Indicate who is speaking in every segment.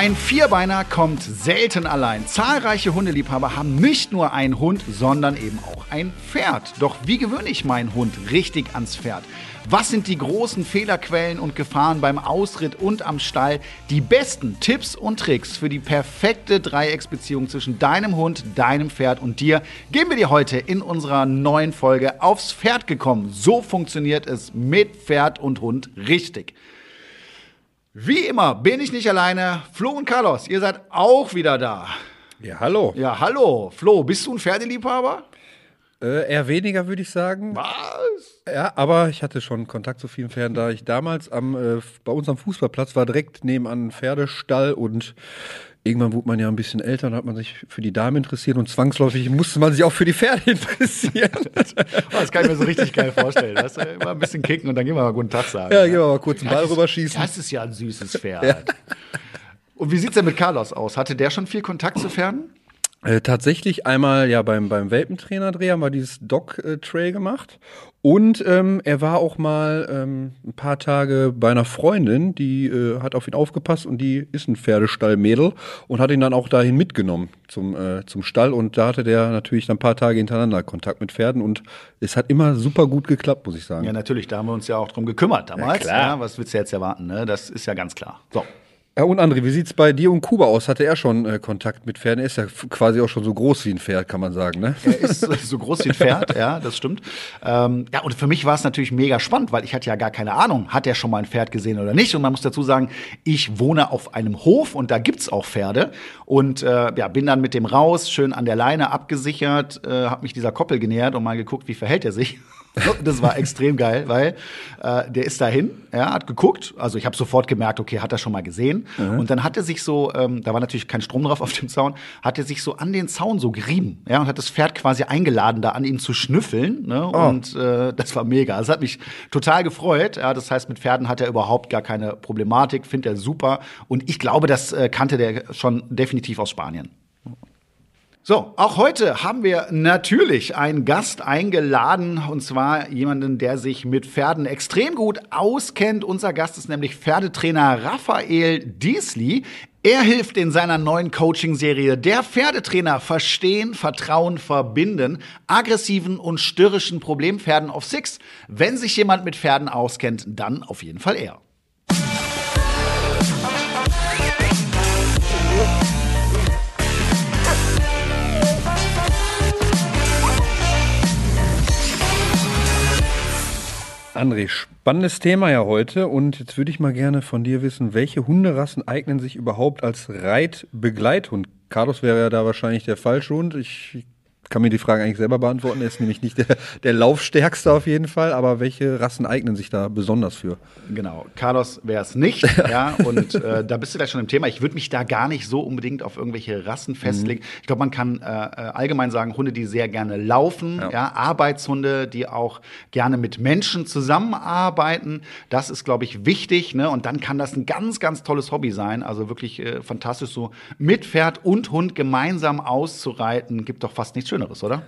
Speaker 1: Ein Vierbeiner kommt selten allein. Zahlreiche Hundeliebhaber haben nicht nur einen Hund, sondern eben auch ein Pferd. Doch wie gewöhne ich meinen Hund richtig ans Pferd? Was sind die großen Fehlerquellen und Gefahren beim Ausritt und am Stall? Die besten Tipps und Tricks für die perfekte Dreiecksbeziehung zwischen deinem Hund, deinem Pferd und dir geben wir dir heute in unserer neuen Folge aufs Pferd gekommen. So funktioniert es mit Pferd und Hund richtig. Wie immer bin ich nicht alleine. Flo und Carlos, ihr seid auch wieder da.
Speaker 2: Ja, hallo.
Speaker 1: Ja, hallo. Flo, bist du ein Pferdeliebhaber?
Speaker 2: Äh, eher weniger, würde ich sagen.
Speaker 1: Was?
Speaker 2: Ja, aber ich hatte schon Kontakt zu vielen Pferden, da ich damals am, äh, bei uns am Fußballplatz war, direkt nebenan ein Pferdestall und irgendwann wurde man ja ein bisschen älter und hat man sich für die Damen interessiert und zwangsläufig musste man sich auch für die Pferde interessieren.
Speaker 1: das kann ich mir so richtig geil vorstellen. Das ist immer ein bisschen kicken und dann gehen wir mal guten Tag sagen.
Speaker 2: Ja, gehen wir mal kurz einen Ball
Speaker 1: das,
Speaker 2: rüberschießen.
Speaker 1: Das ist ja ein süßes Pferd. Ja. Und wie sieht's denn mit Carlos aus? Hatte der schon viel Kontakt zu Pferden?
Speaker 2: Äh, tatsächlich einmal ja beim, beim Welpentrainer-Dreh haben wir dieses Dog-Trail gemacht. Und ähm, er war auch mal ähm, ein paar Tage bei einer Freundin, die äh, hat auf ihn aufgepasst und die ist ein Pferdestallmädel und hat ihn dann auch dahin mitgenommen zum, äh, zum Stall. Und da hatte der natürlich dann ein paar Tage hintereinander Kontakt mit Pferden und es hat immer super gut geklappt, muss ich sagen.
Speaker 1: Ja, natürlich, da haben wir uns ja auch drum gekümmert damals.
Speaker 2: Ja, klar.
Speaker 1: Ja, was willst du jetzt erwarten? Ne? Das ist ja ganz klar. So.
Speaker 2: Ja, und André, wie sieht's bei dir und Kuba aus? Hatte er schon äh, Kontakt mit Pferden? Er ist ja quasi auch schon so groß wie ein Pferd, kann man sagen, ne?
Speaker 1: Er ist so groß wie ein Pferd, ja, das stimmt. Ähm, ja, und für mich war es natürlich mega spannend, weil ich hatte ja gar keine Ahnung, hat er schon mal ein Pferd gesehen oder nicht? Und man muss dazu sagen, ich wohne auf einem Hof und da gibt's auch Pferde. Und äh, ja, bin dann mit dem raus, schön an der Leine abgesichert, äh, habe mich dieser Koppel genähert und mal geguckt, wie verhält er sich. Das war extrem geil, weil äh, der ist dahin, er hat geguckt, also ich habe sofort gemerkt, okay, hat er schon mal gesehen. Mhm. Und dann hat er sich so, ähm, da war natürlich kein Strom drauf auf dem Zaun, hat er sich so an den Zaun so gerieben, ja, und hat das Pferd quasi eingeladen, da an ihm zu schnüffeln. Ne? Oh. Und äh, das war mega. Das hat mich total gefreut. Ja, das heißt, mit Pferden hat er überhaupt gar keine Problematik, findet er super. Und ich glaube, das äh, kannte der schon definitiv aus Spanien. So, auch heute haben wir natürlich einen Gast eingeladen, und zwar jemanden, der sich mit Pferden extrem gut auskennt. Unser Gast ist nämlich Pferdetrainer Raphael Diesli. Er hilft in seiner neuen Coaching-Serie Der Pferdetrainer Verstehen, Vertrauen, Verbinden, aggressiven und störrischen Problempferden auf Six. Wenn sich jemand mit Pferden auskennt, dann auf jeden Fall er.
Speaker 2: André, spannendes Thema ja heute und jetzt würde ich mal gerne von dir wissen, welche Hunderassen eignen sich überhaupt als Reitbegleithund? Carlos wäre ja da wahrscheinlich der falsche Hund. Ich kann mir die Frage eigentlich selber beantworten. Er ist nämlich nicht der, der Laufstärkste auf jeden Fall, aber welche Rassen eignen sich da besonders für?
Speaker 1: Genau, Carlos wäre es nicht, ja, und äh, da bist du gleich schon im Thema. Ich würde mich da gar nicht so unbedingt auf irgendwelche Rassen festlegen. Mhm. Ich glaube, man kann äh, äh, allgemein sagen, Hunde, die sehr gerne laufen, ja. ja, Arbeitshunde, die auch gerne mit Menschen zusammenarbeiten. Das ist, glaube ich, wichtig, ne? Und dann kann das ein ganz, ganz tolles Hobby sein. Also wirklich äh, fantastisch, so mit Pferd und Hund gemeinsam auszureiten, gibt doch fast nichts Schönes. Schöneres, oder?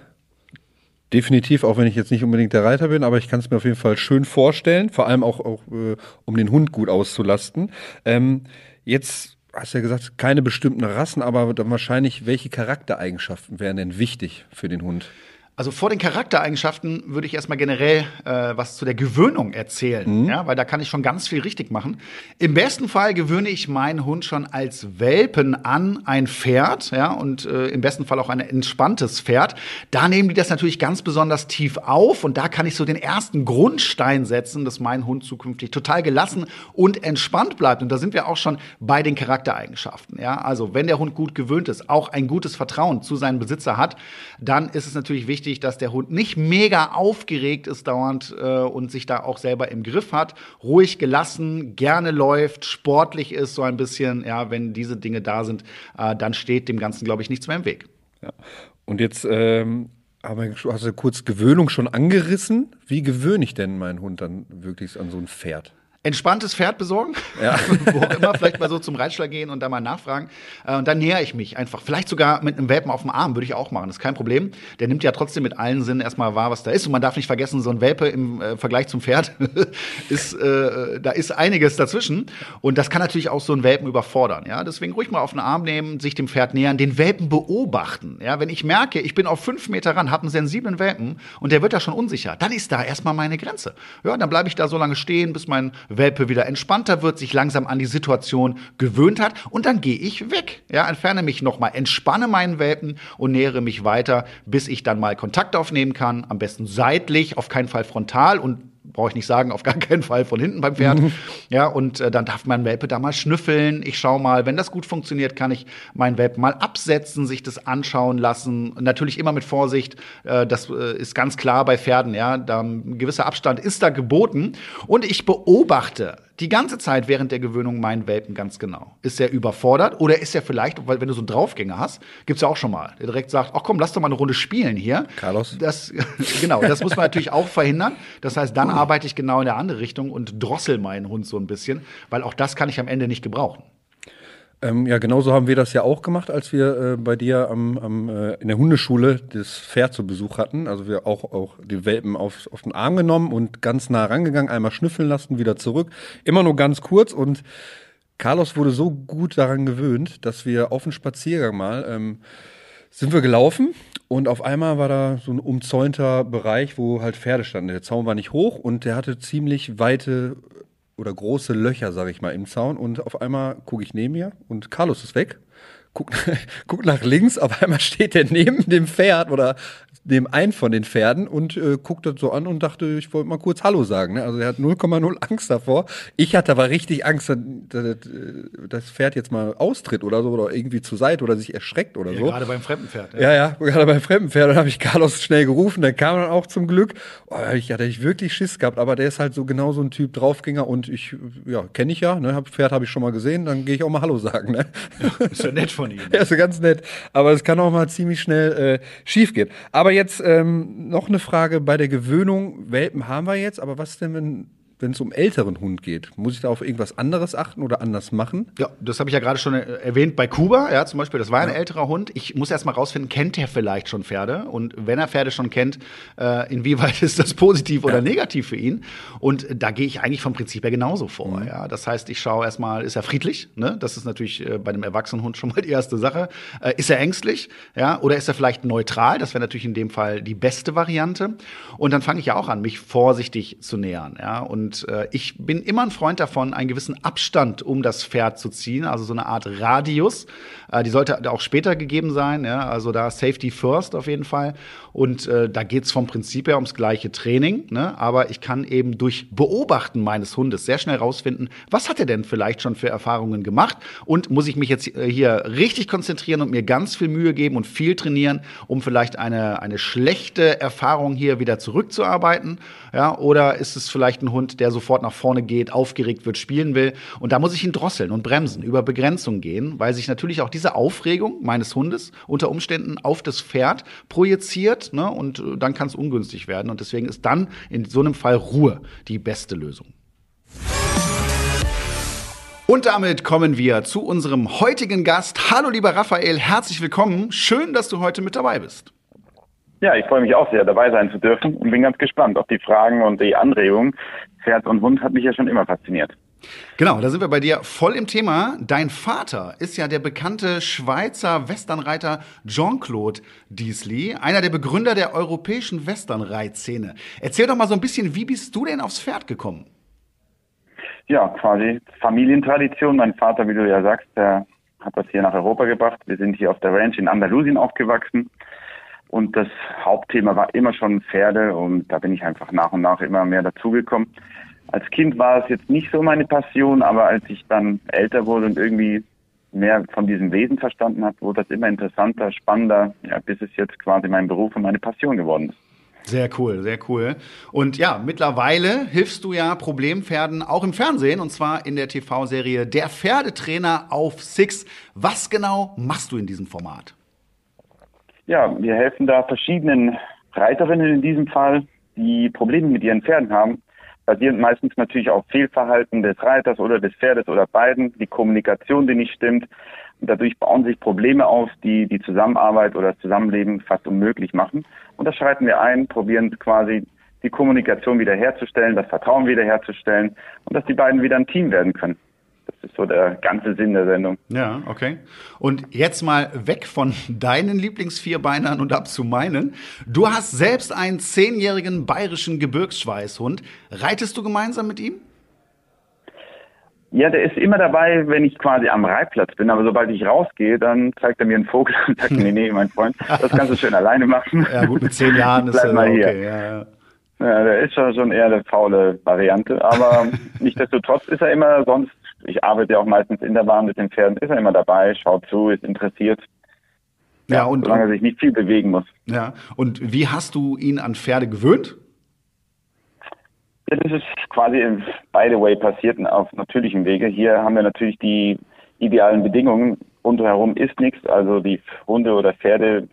Speaker 2: Definitiv, auch wenn ich jetzt nicht unbedingt der Reiter bin, aber ich kann es mir auf jeden Fall schön vorstellen, vor allem auch, auch äh, um den Hund gut auszulasten. Ähm, jetzt hast du ja gesagt, keine bestimmten Rassen, aber dann wahrscheinlich, welche Charaktereigenschaften wären denn wichtig für den Hund?
Speaker 1: Also vor den Charaktereigenschaften würde ich erstmal generell äh, was zu der Gewöhnung erzählen, mhm. ja, weil da kann ich schon ganz viel richtig machen. Im besten Fall gewöhne ich meinen Hund schon als Welpen an ein Pferd, ja, und äh, im besten Fall auch ein entspanntes Pferd. Da nehmen die das natürlich ganz besonders tief auf und da kann ich so den ersten Grundstein setzen, dass mein Hund zukünftig total gelassen und entspannt bleibt. Und da sind wir auch schon bei den Charaktereigenschaften, ja. Also wenn der Hund gut gewöhnt ist, auch ein gutes Vertrauen zu seinem Besitzer hat, dann ist es natürlich wichtig, wichtig, dass der Hund nicht mega aufgeregt ist dauernd äh, und sich da auch selber im Griff hat, ruhig gelassen, gerne läuft, sportlich ist, so ein bisschen, ja, wenn diese Dinge da sind, äh, dann steht dem Ganzen, glaube ich, nichts mehr im Weg.
Speaker 2: Ja. Und jetzt ähm, aber hast du kurz Gewöhnung schon angerissen. Wie gewöhne ich denn meinen Hund dann wirklich an so ein Pferd?
Speaker 1: Entspanntes Pferd besorgen, ja. wo auch immer, vielleicht mal so zum Reitschlag gehen und da mal nachfragen. Äh, und dann näher ich mich einfach. Vielleicht sogar mit einem Welpen auf dem Arm würde ich auch machen. Das ist kein Problem. Der nimmt ja trotzdem mit allen Sinnen erstmal wahr, was da ist. Und man darf nicht vergessen, so ein Welpe im äh, Vergleich zum Pferd ist, äh, da ist einiges dazwischen. Und das kann natürlich auch so einen Welpen überfordern. Ja, deswegen ruhig mal auf den Arm nehmen, sich dem Pferd nähern, den Welpen beobachten. Ja, wenn ich merke, ich bin auf fünf Meter ran, habe einen sensiblen Welpen und der wird da schon unsicher, dann ist da erstmal meine Grenze. Ja, dann bleibe ich da so lange stehen, bis mein Welpe wieder entspannter wird, sich langsam an die Situation gewöhnt hat und dann gehe ich weg. Ja, entferne mich nochmal, entspanne meinen Welpen und nähere mich weiter, bis ich dann mal Kontakt aufnehmen kann, am besten seitlich, auf keinen Fall frontal und brauche ich nicht sagen, auf gar keinen Fall von hinten beim Pferd. Mhm. Ja, und äh, dann darf mein Welpe da mal schnüffeln. Ich schaue mal, wenn das gut funktioniert, kann ich meinen Welpen mal absetzen, sich das anschauen lassen. Natürlich immer mit Vorsicht. Äh, das äh, ist ganz klar bei Pferden. Ja, da ein gewisser Abstand ist da geboten. Und ich beobachte die ganze Zeit während der Gewöhnung meinen Welpen ganz genau. Ist er überfordert oder ist er vielleicht, weil wenn du so einen Draufgänger hast, gibt es ja auch schon mal, der direkt sagt, ach komm, lass doch mal eine Runde spielen hier.
Speaker 2: Carlos.
Speaker 1: Das, genau, das muss man natürlich auch verhindern. Das heißt, dann arbeite ich genau in der andere Richtung und drossel meinen Hund so ein bisschen, weil auch das kann ich am Ende nicht gebrauchen.
Speaker 2: Ähm, ja, genauso haben wir das ja auch gemacht, als wir äh, bei dir am, am, äh, in der Hundeschule das Pferd zu Besuch hatten. Also wir auch, auch die Welpen auf, auf den Arm genommen und ganz nah rangegangen, einmal schnüffeln lassen, wieder zurück. Immer nur ganz kurz und Carlos wurde so gut daran gewöhnt, dass wir auf dem Spaziergang mal ähm, sind wir gelaufen und auf einmal war da so ein umzäunter Bereich, wo halt Pferde standen. Der Zaun war nicht hoch und der hatte ziemlich weite oder große Löcher, sage ich mal, im Zaun. Und auf einmal gucke ich neben mir und Carlos ist weg. Guck, guck nach links, auf einmal steht der neben dem Pferd oder neben einen von den Pferden und äh, guckt das so an und dachte, ich wollte mal kurz Hallo sagen. Ne? Also er hat 0,0 Angst davor. Ich hatte aber richtig Angst, dass, dass das Pferd jetzt mal austritt oder so oder irgendwie zur Seite oder sich erschreckt oder
Speaker 1: ja,
Speaker 2: so.
Speaker 1: Gerade beim Fremdenpferd.
Speaker 2: Ja, ja, ja gerade beim Fremdenpferd. Dann habe ich Carlos schnell gerufen, der kam dann auch zum Glück. Oh, ich hatte ich wirklich Schiss gehabt, aber der ist halt so genau so ein Typ Draufgänger und ich, ja, kenne ich ja, ne? Hab, Pferd habe ich schon mal gesehen, dann gehe ich auch mal Hallo sagen. Ne?
Speaker 1: Ja, ist ja nett von ihm.
Speaker 2: ja, ist ja ganz nett. Aber es kann auch mal ziemlich schnell äh, schief gehen. Aber jetzt ähm, noch eine Frage bei der Gewöhnung. Welpen haben wir jetzt, aber was denn, wenn wenn es um älteren Hund geht? Muss ich da auf irgendwas anderes achten oder anders machen?
Speaker 1: Ja, das habe ich ja gerade schon erwähnt bei Kuba, ja, zum Beispiel, das war ein ja. älterer Hund. Ich muss erst mal rausfinden, kennt er vielleicht schon Pferde? Und wenn er Pferde schon kennt, äh, inwieweit ist das positiv oder ja. negativ für ihn? Und da gehe ich eigentlich vom Prinzip her genauso vor. Mhm. Ja, das heißt, ich schaue erstmal, ist er friedlich? Ne? Das ist natürlich äh, bei einem erwachsenen Hund schon mal die erste Sache. Äh, ist er ängstlich? Ja, oder ist er vielleicht neutral? Das wäre natürlich in dem Fall die beste Variante. Und dann fange ich ja auch an, mich vorsichtig zu nähern. Ja, und und äh, ich bin immer ein Freund davon, einen gewissen Abstand um das Pferd zu ziehen, also so eine Art Radius. Äh, die sollte auch später gegeben sein, ja? also da Safety First auf jeden Fall. Und äh, da geht's vom Prinzip her ums gleiche Training, ne? aber ich kann eben durch Beobachten meines Hundes sehr schnell rausfinden, was hat er denn vielleicht schon für Erfahrungen gemacht und muss ich mich jetzt äh, hier richtig konzentrieren und mir ganz viel Mühe geben und viel trainieren, um vielleicht eine, eine schlechte Erfahrung hier wieder zurückzuarbeiten, ja? oder ist es vielleicht ein Hund, der sofort nach vorne geht, aufgeregt wird, spielen will und da muss ich ihn drosseln und bremsen, über Begrenzung gehen, weil sich natürlich auch diese Aufregung meines Hundes unter Umständen auf das Pferd projiziert wird, ne? Und äh, dann kann es ungünstig werden. Und deswegen ist dann in so einem Fall Ruhe die beste Lösung. Und damit kommen wir zu unserem heutigen Gast. Hallo lieber Raphael, herzlich willkommen. Schön, dass du heute mit dabei bist.
Speaker 3: Ja, ich freue mich auch sehr, dabei sein zu dürfen und bin ganz gespannt auf die Fragen und die Anregungen. Pferd und Hund hat mich ja schon immer fasziniert.
Speaker 1: Genau, da sind wir bei dir voll im Thema. Dein Vater ist ja der bekannte Schweizer Westernreiter Jean-Claude Diesley, einer der Begründer der europäischen Westernreitszene. Erzähl doch mal so ein bisschen, wie bist du denn aufs Pferd gekommen?
Speaker 3: Ja, quasi Familientradition. Mein Vater, wie du ja sagst, der hat das hier nach Europa gebracht. Wir sind hier auf der Ranch in Andalusien aufgewachsen. Und das Hauptthema war immer schon Pferde und da bin ich einfach nach und nach immer mehr dazugekommen als Kind war es jetzt nicht so meine Passion, aber als ich dann älter wurde und irgendwie mehr von diesem Wesen verstanden habe, wurde das immer interessanter, spannender, ja, bis es jetzt quasi mein Beruf und meine Passion geworden ist.
Speaker 1: Sehr cool, sehr cool. Und ja, mittlerweile hilfst du ja Problempferden auch im Fernsehen und zwar in der TV-Serie Der Pferdetrainer auf Six. Was genau machst du in diesem Format?
Speaker 3: Ja, wir helfen da verschiedenen Reiterinnen in diesem Fall, die Probleme mit ihren Pferden haben, basierend meistens natürlich auf Fehlverhalten des Reiters oder des Pferdes oder beiden, die Kommunikation, die nicht stimmt. Dadurch bauen sich Probleme auf, die die Zusammenarbeit oder das Zusammenleben fast unmöglich machen. Und das schreiten wir ein, probieren quasi die Kommunikation wiederherzustellen, das Vertrauen wiederherzustellen und dass die beiden wieder ein Team werden können. Das ist so der ganze Sinn der Sendung.
Speaker 1: Ja, okay. Und jetzt mal weg von deinen Lieblingsvierbeinern und ab zu meinen. Du hast selbst einen zehnjährigen bayerischen Gebirgsschweißhund. Reitest du gemeinsam mit ihm?
Speaker 3: Ja, der ist immer dabei, wenn ich quasi am Reitplatz bin. Aber sobald ich rausgehe, dann zeigt er mir einen Vogel und sagt, nee, nee, mein Freund, das kannst du schön alleine machen.
Speaker 1: Ja, gut, mit zehn Jahren ist er
Speaker 3: mal
Speaker 1: okay.
Speaker 3: hier.
Speaker 1: Ja, ja.
Speaker 3: Ja, der ist schon eher eine faule Variante, aber nichtsdestotrotz ist er immer sonst, ich arbeite ja auch meistens in der Bahn mit den Pferden, ist er immer dabei, schaut zu, ist interessiert.
Speaker 1: Ja, und,
Speaker 3: solange er sich nicht viel bewegen muss.
Speaker 1: ja. Und wie hast du ihn an Pferde gewöhnt?
Speaker 3: Ja, das ist quasi by the way passiert auf natürlichem Wege. Hier haben wir natürlich die idealen Bedingungen. Rundherum ist nichts, also die Hunde oder Pferde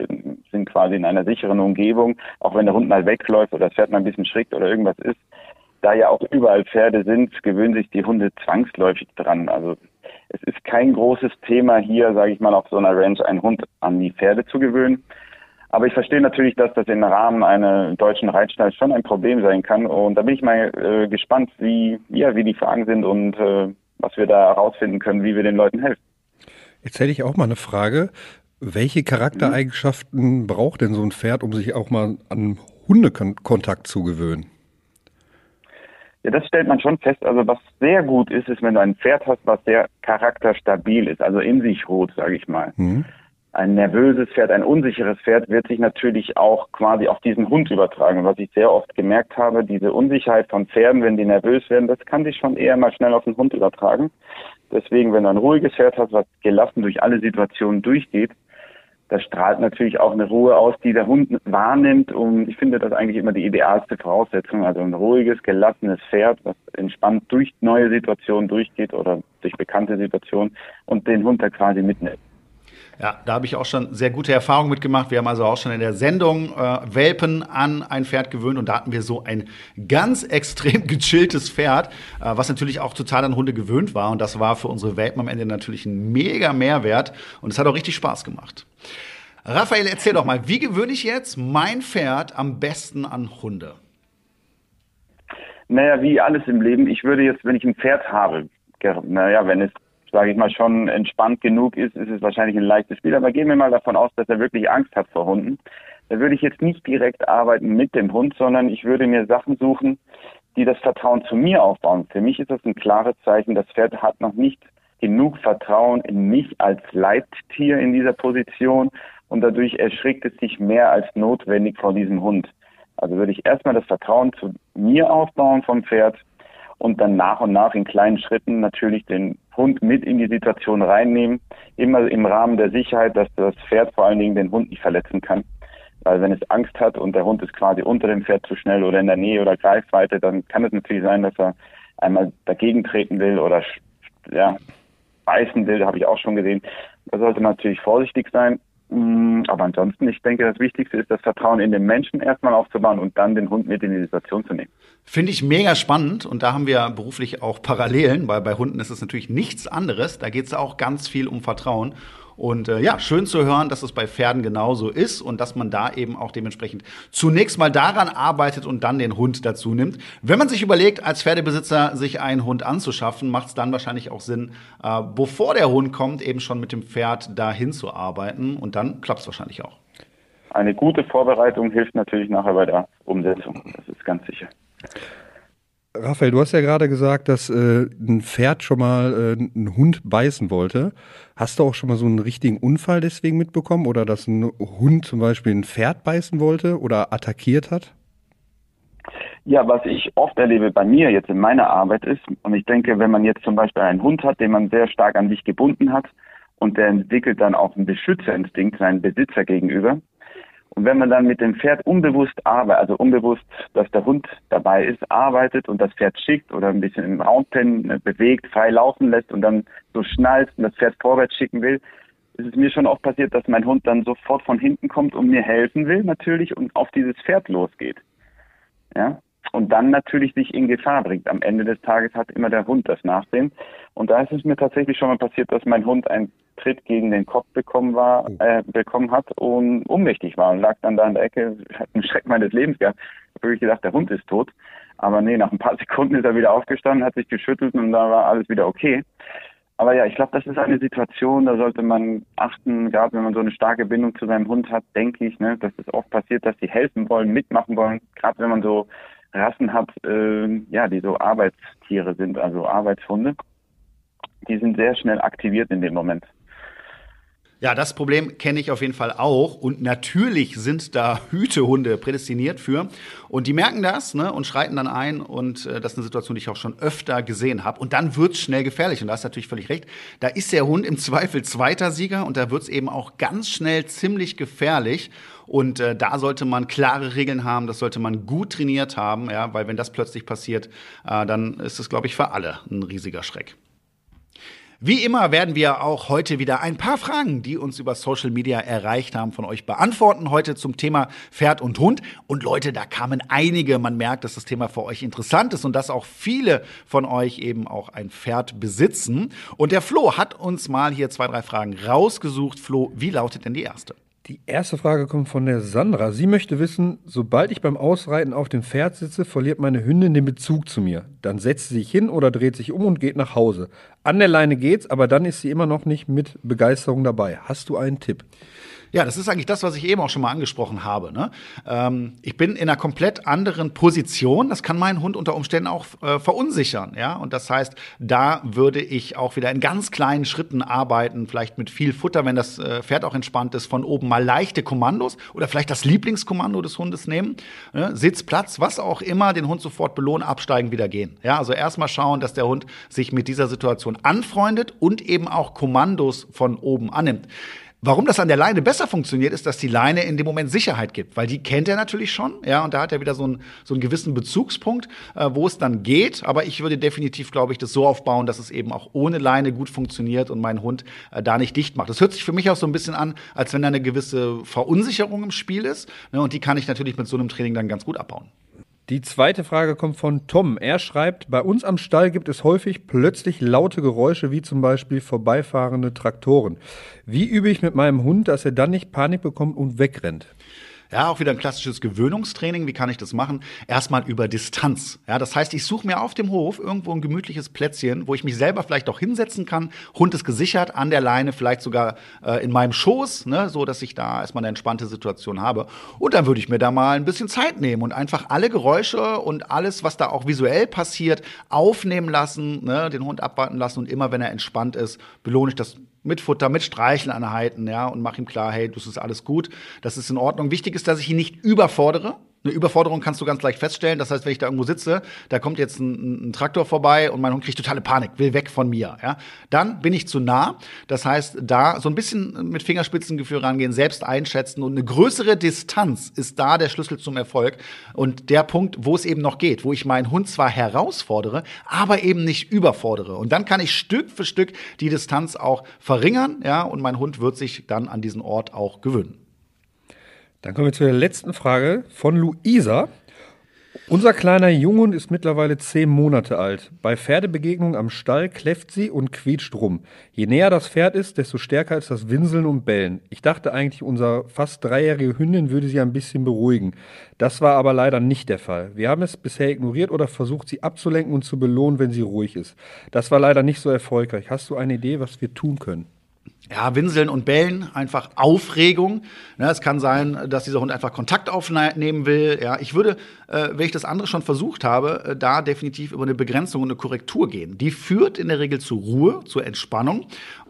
Speaker 3: sind quasi in einer sicheren Umgebung, auch wenn der Hund mal wegläuft oder das Pferd mal ein bisschen schräg oder irgendwas ist. Da ja auch überall Pferde sind, gewöhnen sich die Hunde zwangsläufig dran. Also es ist kein großes Thema hier, sage ich mal, auf so einer Ranch einen Hund an die Pferde zu gewöhnen. Aber ich verstehe natürlich, dass das im Rahmen einer deutschen Reitstall schon ein Problem sein kann. Und da bin ich mal äh, gespannt, wie, ja, wie die Fragen sind und äh, was wir da herausfinden können, wie wir den Leuten helfen.
Speaker 2: Jetzt hätte ich auch mal eine Frage. Welche Charaktereigenschaften braucht denn so ein Pferd, um sich auch mal an Hundekontakt zu gewöhnen?
Speaker 3: Ja, das stellt man schon fest. Also was sehr gut ist, ist, wenn du ein Pferd hast, was sehr charakterstabil ist, also in sich ruht, sage ich mal.
Speaker 2: Hm?
Speaker 3: Ein nervöses Pferd, ein unsicheres Pferd wird sich natürlich auch quasi auf diesen Hund übertragen. Was ich sehr oft gemerkt habe, diese Unsicherheit von Pferden, wenn die nervös werden, das kann sich schon eher mal schnell auf den Hund übertragen. Deswegen, wenn du ein ruhiges Pferd hast, was gelassen durch alle Situationen durchgeht, das strahlt natürlich auch eine Ruhe aus, die der Hund wahrnimmt. Und ich finde das eigentlich immer die idealste Voraussetzung. Also ein ruhiges, gelassenes Pferd, was entspannt durch neue Situationen durchgeht oder durch bekannte Situationen und den Hund da quasi mitnimmt.
Speaker 1: Ja, da habe ich auch schon sehr gute Erfahrungen mitgemacht. Wir haben also auch schon in der Sendung äh, Welpen an ein Pferd gewöhnt und da hatten wir so ein ganz extrem gechilltes Pferd, äh, was natürlich auch total an Hunde gewöhnt war und das war für unsere Welpen am Ende natürlich ein mega Mehrwert und es hat auch richtig Spaß gemacht. Raphael, erzähl doch mal, wie gewöhne ich jetzt mein Pferd am besten an Hunde?
Speaker 3: Naja, wie alles im Leben, ich würde jetzt, wenn ich ein Pferd habe, naja, wenn es, sage ich mal, schon entspannt genug ist, ist es wahrscheinlich ein leichtes Spiel. Aber gehen wir mal davon aus, dass er wirklich Angst hat vor Hunden. Da würde ich jetzt nicht direkt arbeiten mit dem Hund, sondern ich würde mir Sachen suchen, die das Vertrauen zu mir aufbauen. Für mich ist das ein klares Zeichen, das Pferd hat noch nicht genug Vertrauen in mich als Leittier in dieser Position und dadurch erschrickt es sich mehr als notwendig vor diesem Hund. Also würde ich erstmal das Vertrauen zu mir aufbauen vom Pferd und dann nach und nach in kleinen Schritten natürlich den Hund mit in die Situation reinnehmen, immer im Rahmen der Sicherheit, dass das Pferd vor allen Dingen den Hund nicht verletzen kann. Weil wenn es Angst hat und der Hund ist quasi unter dem Pferd zu schnell oder in der Nähe oder Greifweite, dann kann es natürlich sein, dass er einmal dagegen treten will oder ja, beißen will, habe ich auch schon gesehen. Da sollte man natürlich vorsichtig sein. Mm, Aber ansonsten, ich denke, das Wichtigste ist, das Vertrauen in den Menschen erstmal aufzubauen und dann den Hund mit in die Situation zu nehmen.
Speaker 1: Finde ich mega spannend und da haben wir beruflich auch Parallelen, weil bei Hunden ist es natürlich nichts anderes. Da geht es auch ganz viel um Vertrauen. Und äh, ja, schön zu hören, dass es bei Pferden genauso ist und dass man da eben auch dementsprechend zunächst mal daran arbeitet und dann den Hund dazu nimmt. Wenn man sich überlegt, als Pferdebesitzer sich einen Hund anzuschaffen, macht es dann wahrscheinlich auch Sinn, äh, bevor der Hund kommt, eben schon mit dem Pferd dahin zu arbeiten und dann klappt es wahrscheinlich auch.
Speaker 3: Eine gute Vorbereitung hilft natürlich nachher bei der Umsetzung. Das ist ganz sicher.
Speaker 2: Raphael, du hast ja gerade gesagt, dass äh, ein Pferd schon mal äh, einen Hund beißen wollte. Hast du auch schon mal so einen richtigen Unfall deswegen mitbekommen oder dass ein Hund zum Beispiel ein Pferd beißen wollte oder attackiert hat?
Speaker 3: Ja, was ich oft erlebe bei mir jetzt in meiner Arbeit ist, und ich denke, wenn man jetzt zum Beispiel einen Hund hat, den man sehr stark an sich gebunden hat und der entwickelt dann auch einen Beschützerinstinkt seinem Besitzer gegenüber. Und wenn man dann mit dem Pferd unbewusst arbeitet, also unbewusst, dass der Hund dabei ist, arbeitet und das Pferd schickt oder ein bisschen im Roundpen äh, bewegt, frei laufen lässt und dann so schnallt und das Pferd vorwärts schicken will, ist es mir schon oft passiert, dass mein Hund dann sofort von hinten kommt und mir helfen will natürlich und auf dieses Pferd losgeht. Ja, und dann natürlich sich in Gefahr bringt. Am Ende des Tages hat immer der Hund das Nachsehen. Und da ist es mir tatsächlich schon mal passiert, dass mein Hund einen Tritt gegen den Kopf bekommen war, oh. äh, bekommen hat und ohnmächtig war und lag dann da in der Ecke, hat einen Schreck meines Lebens gehabt. Ich habe wirklich gedacht, der Hund ist tot. Aber nee, nach ein paar Sekunden ist er wieder aufgestanden, hat sich geschüttelt und da war alles wieder okay. Aber ja, ich glaube, das ist eine Situation, da sollte man achten, gerade wenn man so eine starke Bindung zu seinem Hund hat, denke ich, ne, dass es oft passiert, dass sie helfen wollen, mitmachen wollen, gerade wenn man so Rassen hat, äh, ja, die so Arbeitstiere sind, also Arbeitshunde. Die sind sehr schnell aktiviert in dem Moment.
Speaker 1: Ja, das Problem kenne ich auf jeden Fall auch. Und natürlich sind da Hütehunde prädestiniert für. Und die merken das ne, und schreiten dann ein. Und äh, das ist eine Situation, die ich auch schon öfter gesehen habe. Und dann wird's schnell gefährlich. Und da du natürlich völlig recht. Da ist der Hund im Zweifel zweiter Sieger und da wird's eben auch ganz schnell ziemlich gefährlich. Und äh, da sollte man klare Regeln haben, das sollte man gut trainiert haben, ja, weil wenn das plötzlich passiert, äh, dann ist es, glaube ich, für alle ein riesiger Schreck. Wie immer werden wir auch heute wieder ein paar Fragen, die uns über Social Media erreicht haben, von euch beantworten. Heute zum Thema Pferd und Hund. Und Leute, da kamen einige. Man merkt, dass das Thema für euch interessant ist und dass auch viele von euch eben auch ein Pferd besitzen. Und der Flo hat uns mal hier zwei, drei Fragen rausgesucht. Flo, wie lautet denn die erste?
Speaker 2: Die erste Frage kommt von der Sandra. Sie möchte wissen, sobald ich beim Ausreiten auf dem Pferd sitze, verliert meine Hündin den Bezug zu mir. Dann setzt sie sich hin oder dreht sich um und geht nach Hause. An der Leine geht's, aber dann ist sie immer noch nicht mit Begeisterung dabei. Hast du einen Tipp?
Speaker 1: Ja, das ist eigentlich das, was ich eben auch schon mal angesprochen habe. Ne? Ähm, ich bin in einer komplett anderen Position. Das kann meinen Hund unter Umständen auch äh, verunsichern. Ja, und das heißt, da würde ich auch wieder in ganz kleinen Schritten arbeiten, vielleicht mit viel Futter, wenn das äh, Pferd auch entspannt ist, von oben mal leichte Kommandos oder vielleicht das Lieblingskommando des Hundes nehmen. Ne? Sitz, Platz, was auch immer, den Hund sofort belohnen, absteigen, wieder gehen. Ja, also erstmal schauen, dass der Hund sich mit dieser Situation anfreundet und eben auch Kommandos von oben annimmt. Warum das an der Leine besser funktioniert, ist, dass die Leine in dem Moment Sicherheit gibt, weil die kennt er natürlich schon, ja, und da hat er wieder so einen, so einen gewissen Bezugspunkt, äh, wo es dann geht. Aber ich würde definitiv, glaube ich, das so aufbauen, dass es eben auch ohne Leine gut funktioniert und mein Hund äh, da nicht dicht macht. Das hört sich für mich auch so ein bisschen an, als wenn da eine gewisse Verunsicherung im Spiel ist, ne, und die kann ich natürlich mit so einem Training dann ganz gut abbauen.
Speaker 2: Die zweite Frage kommt von Tom. Er schreibt, bei uns am Stall gibt es häufig plötzlich laute Geräusche, wie zum Beispiel vorbeifahrende Traktoren. Wie übe ich mit meinem Hund, dass er dann nicht Panik bekommt und wegrennt?
Speaker 1: Ja, auch wieder ein klassisches Gewöhnungstraining. Wie kann ich das machen? Erstmal über Distanz. Ja, das heißt, ich suche mir auf dem Hof irgendwo ein gemütliches Plätzchen, wo ich mich selber vielleicht auch hinsetzen kann. Hund ist gesichert an der Leine, vielleicht sogar äh, in meinem Schoß, ne, so dass ich da erstmal eine entspannte Situation habe. Und dann würde ich mir da mal ein bisschen Zeit nehmen und einfach alle Geräusche und alles, was da auch visuell passiert, aufnehmen lassen, ne, den Hund abwarten lassen und immer, wenn er entspannt ist, belohne ich das mit Futter, mit Streicheleinheiten, ja, und mach ihm klar, hey, das ist alles gut, das ist in Ordnung. Wichtig ist, dass ich ihn nicht überfordere, eine Überforderung kannst du ganz leicht feststellen. Das heißt, wenn ich da irgendwo sitze, da kommt jetzt ein, ein, Traktor vorbei und mein Hund kriegt totale Panik, will weg von mir. Ja? Dann bin ich zu nah. Das heißt, da so ein bisschen mit Fingerspitzengefühl rangehen, selbst einschätzen und eine größere Distanz ist da der Schlüssel zum Erfolg. Und der Punkt, wo es eben noch geht, wo ich meinen Hund zwar herausfordere, aber eben nicht überfordere. Und dann kann ich Stück für Stück die Distanz auch verringern, ja, und mein Hund wird sich dann an diesen Ort auch gewöhnen.
Speaker 2: Dann kommen wir zu der letzten Frage von Luisa. Unser kleiner Junghund ist mittlerweile zehn Monate alt. Bei Pferdebegegnungen am Stall kläfft sie und quietscht rum. Je näher das Pferd ist, desto stärker ist das Winseln und Bellen. Ich dachte eigentlich, unser fast dreijährige Hündin würde sie ein bisschen beruhigen. Das war aber leider nicht der Fall. Wir haben es bisher ignoriert oder versucht, sie abzulenken und zu belohnen, wenn sie ruhig ist. Das war leider nicht so erfolgreich. Hast du eine Idee, was wir tun können?
Speaker 1: Ja, Winseln und Bellen, einfach Aufregung. Ja, es kann sein, dass dieser Hund einfach Kontakt aufnehmen will. Ja, ich würde, äh, wenn ich das andere schon versucht habe, äh, da definitiv über eine Begrenzung und eine Korrektur gehen. Die führt in der Regel zur Ruhe, zur Entspannung.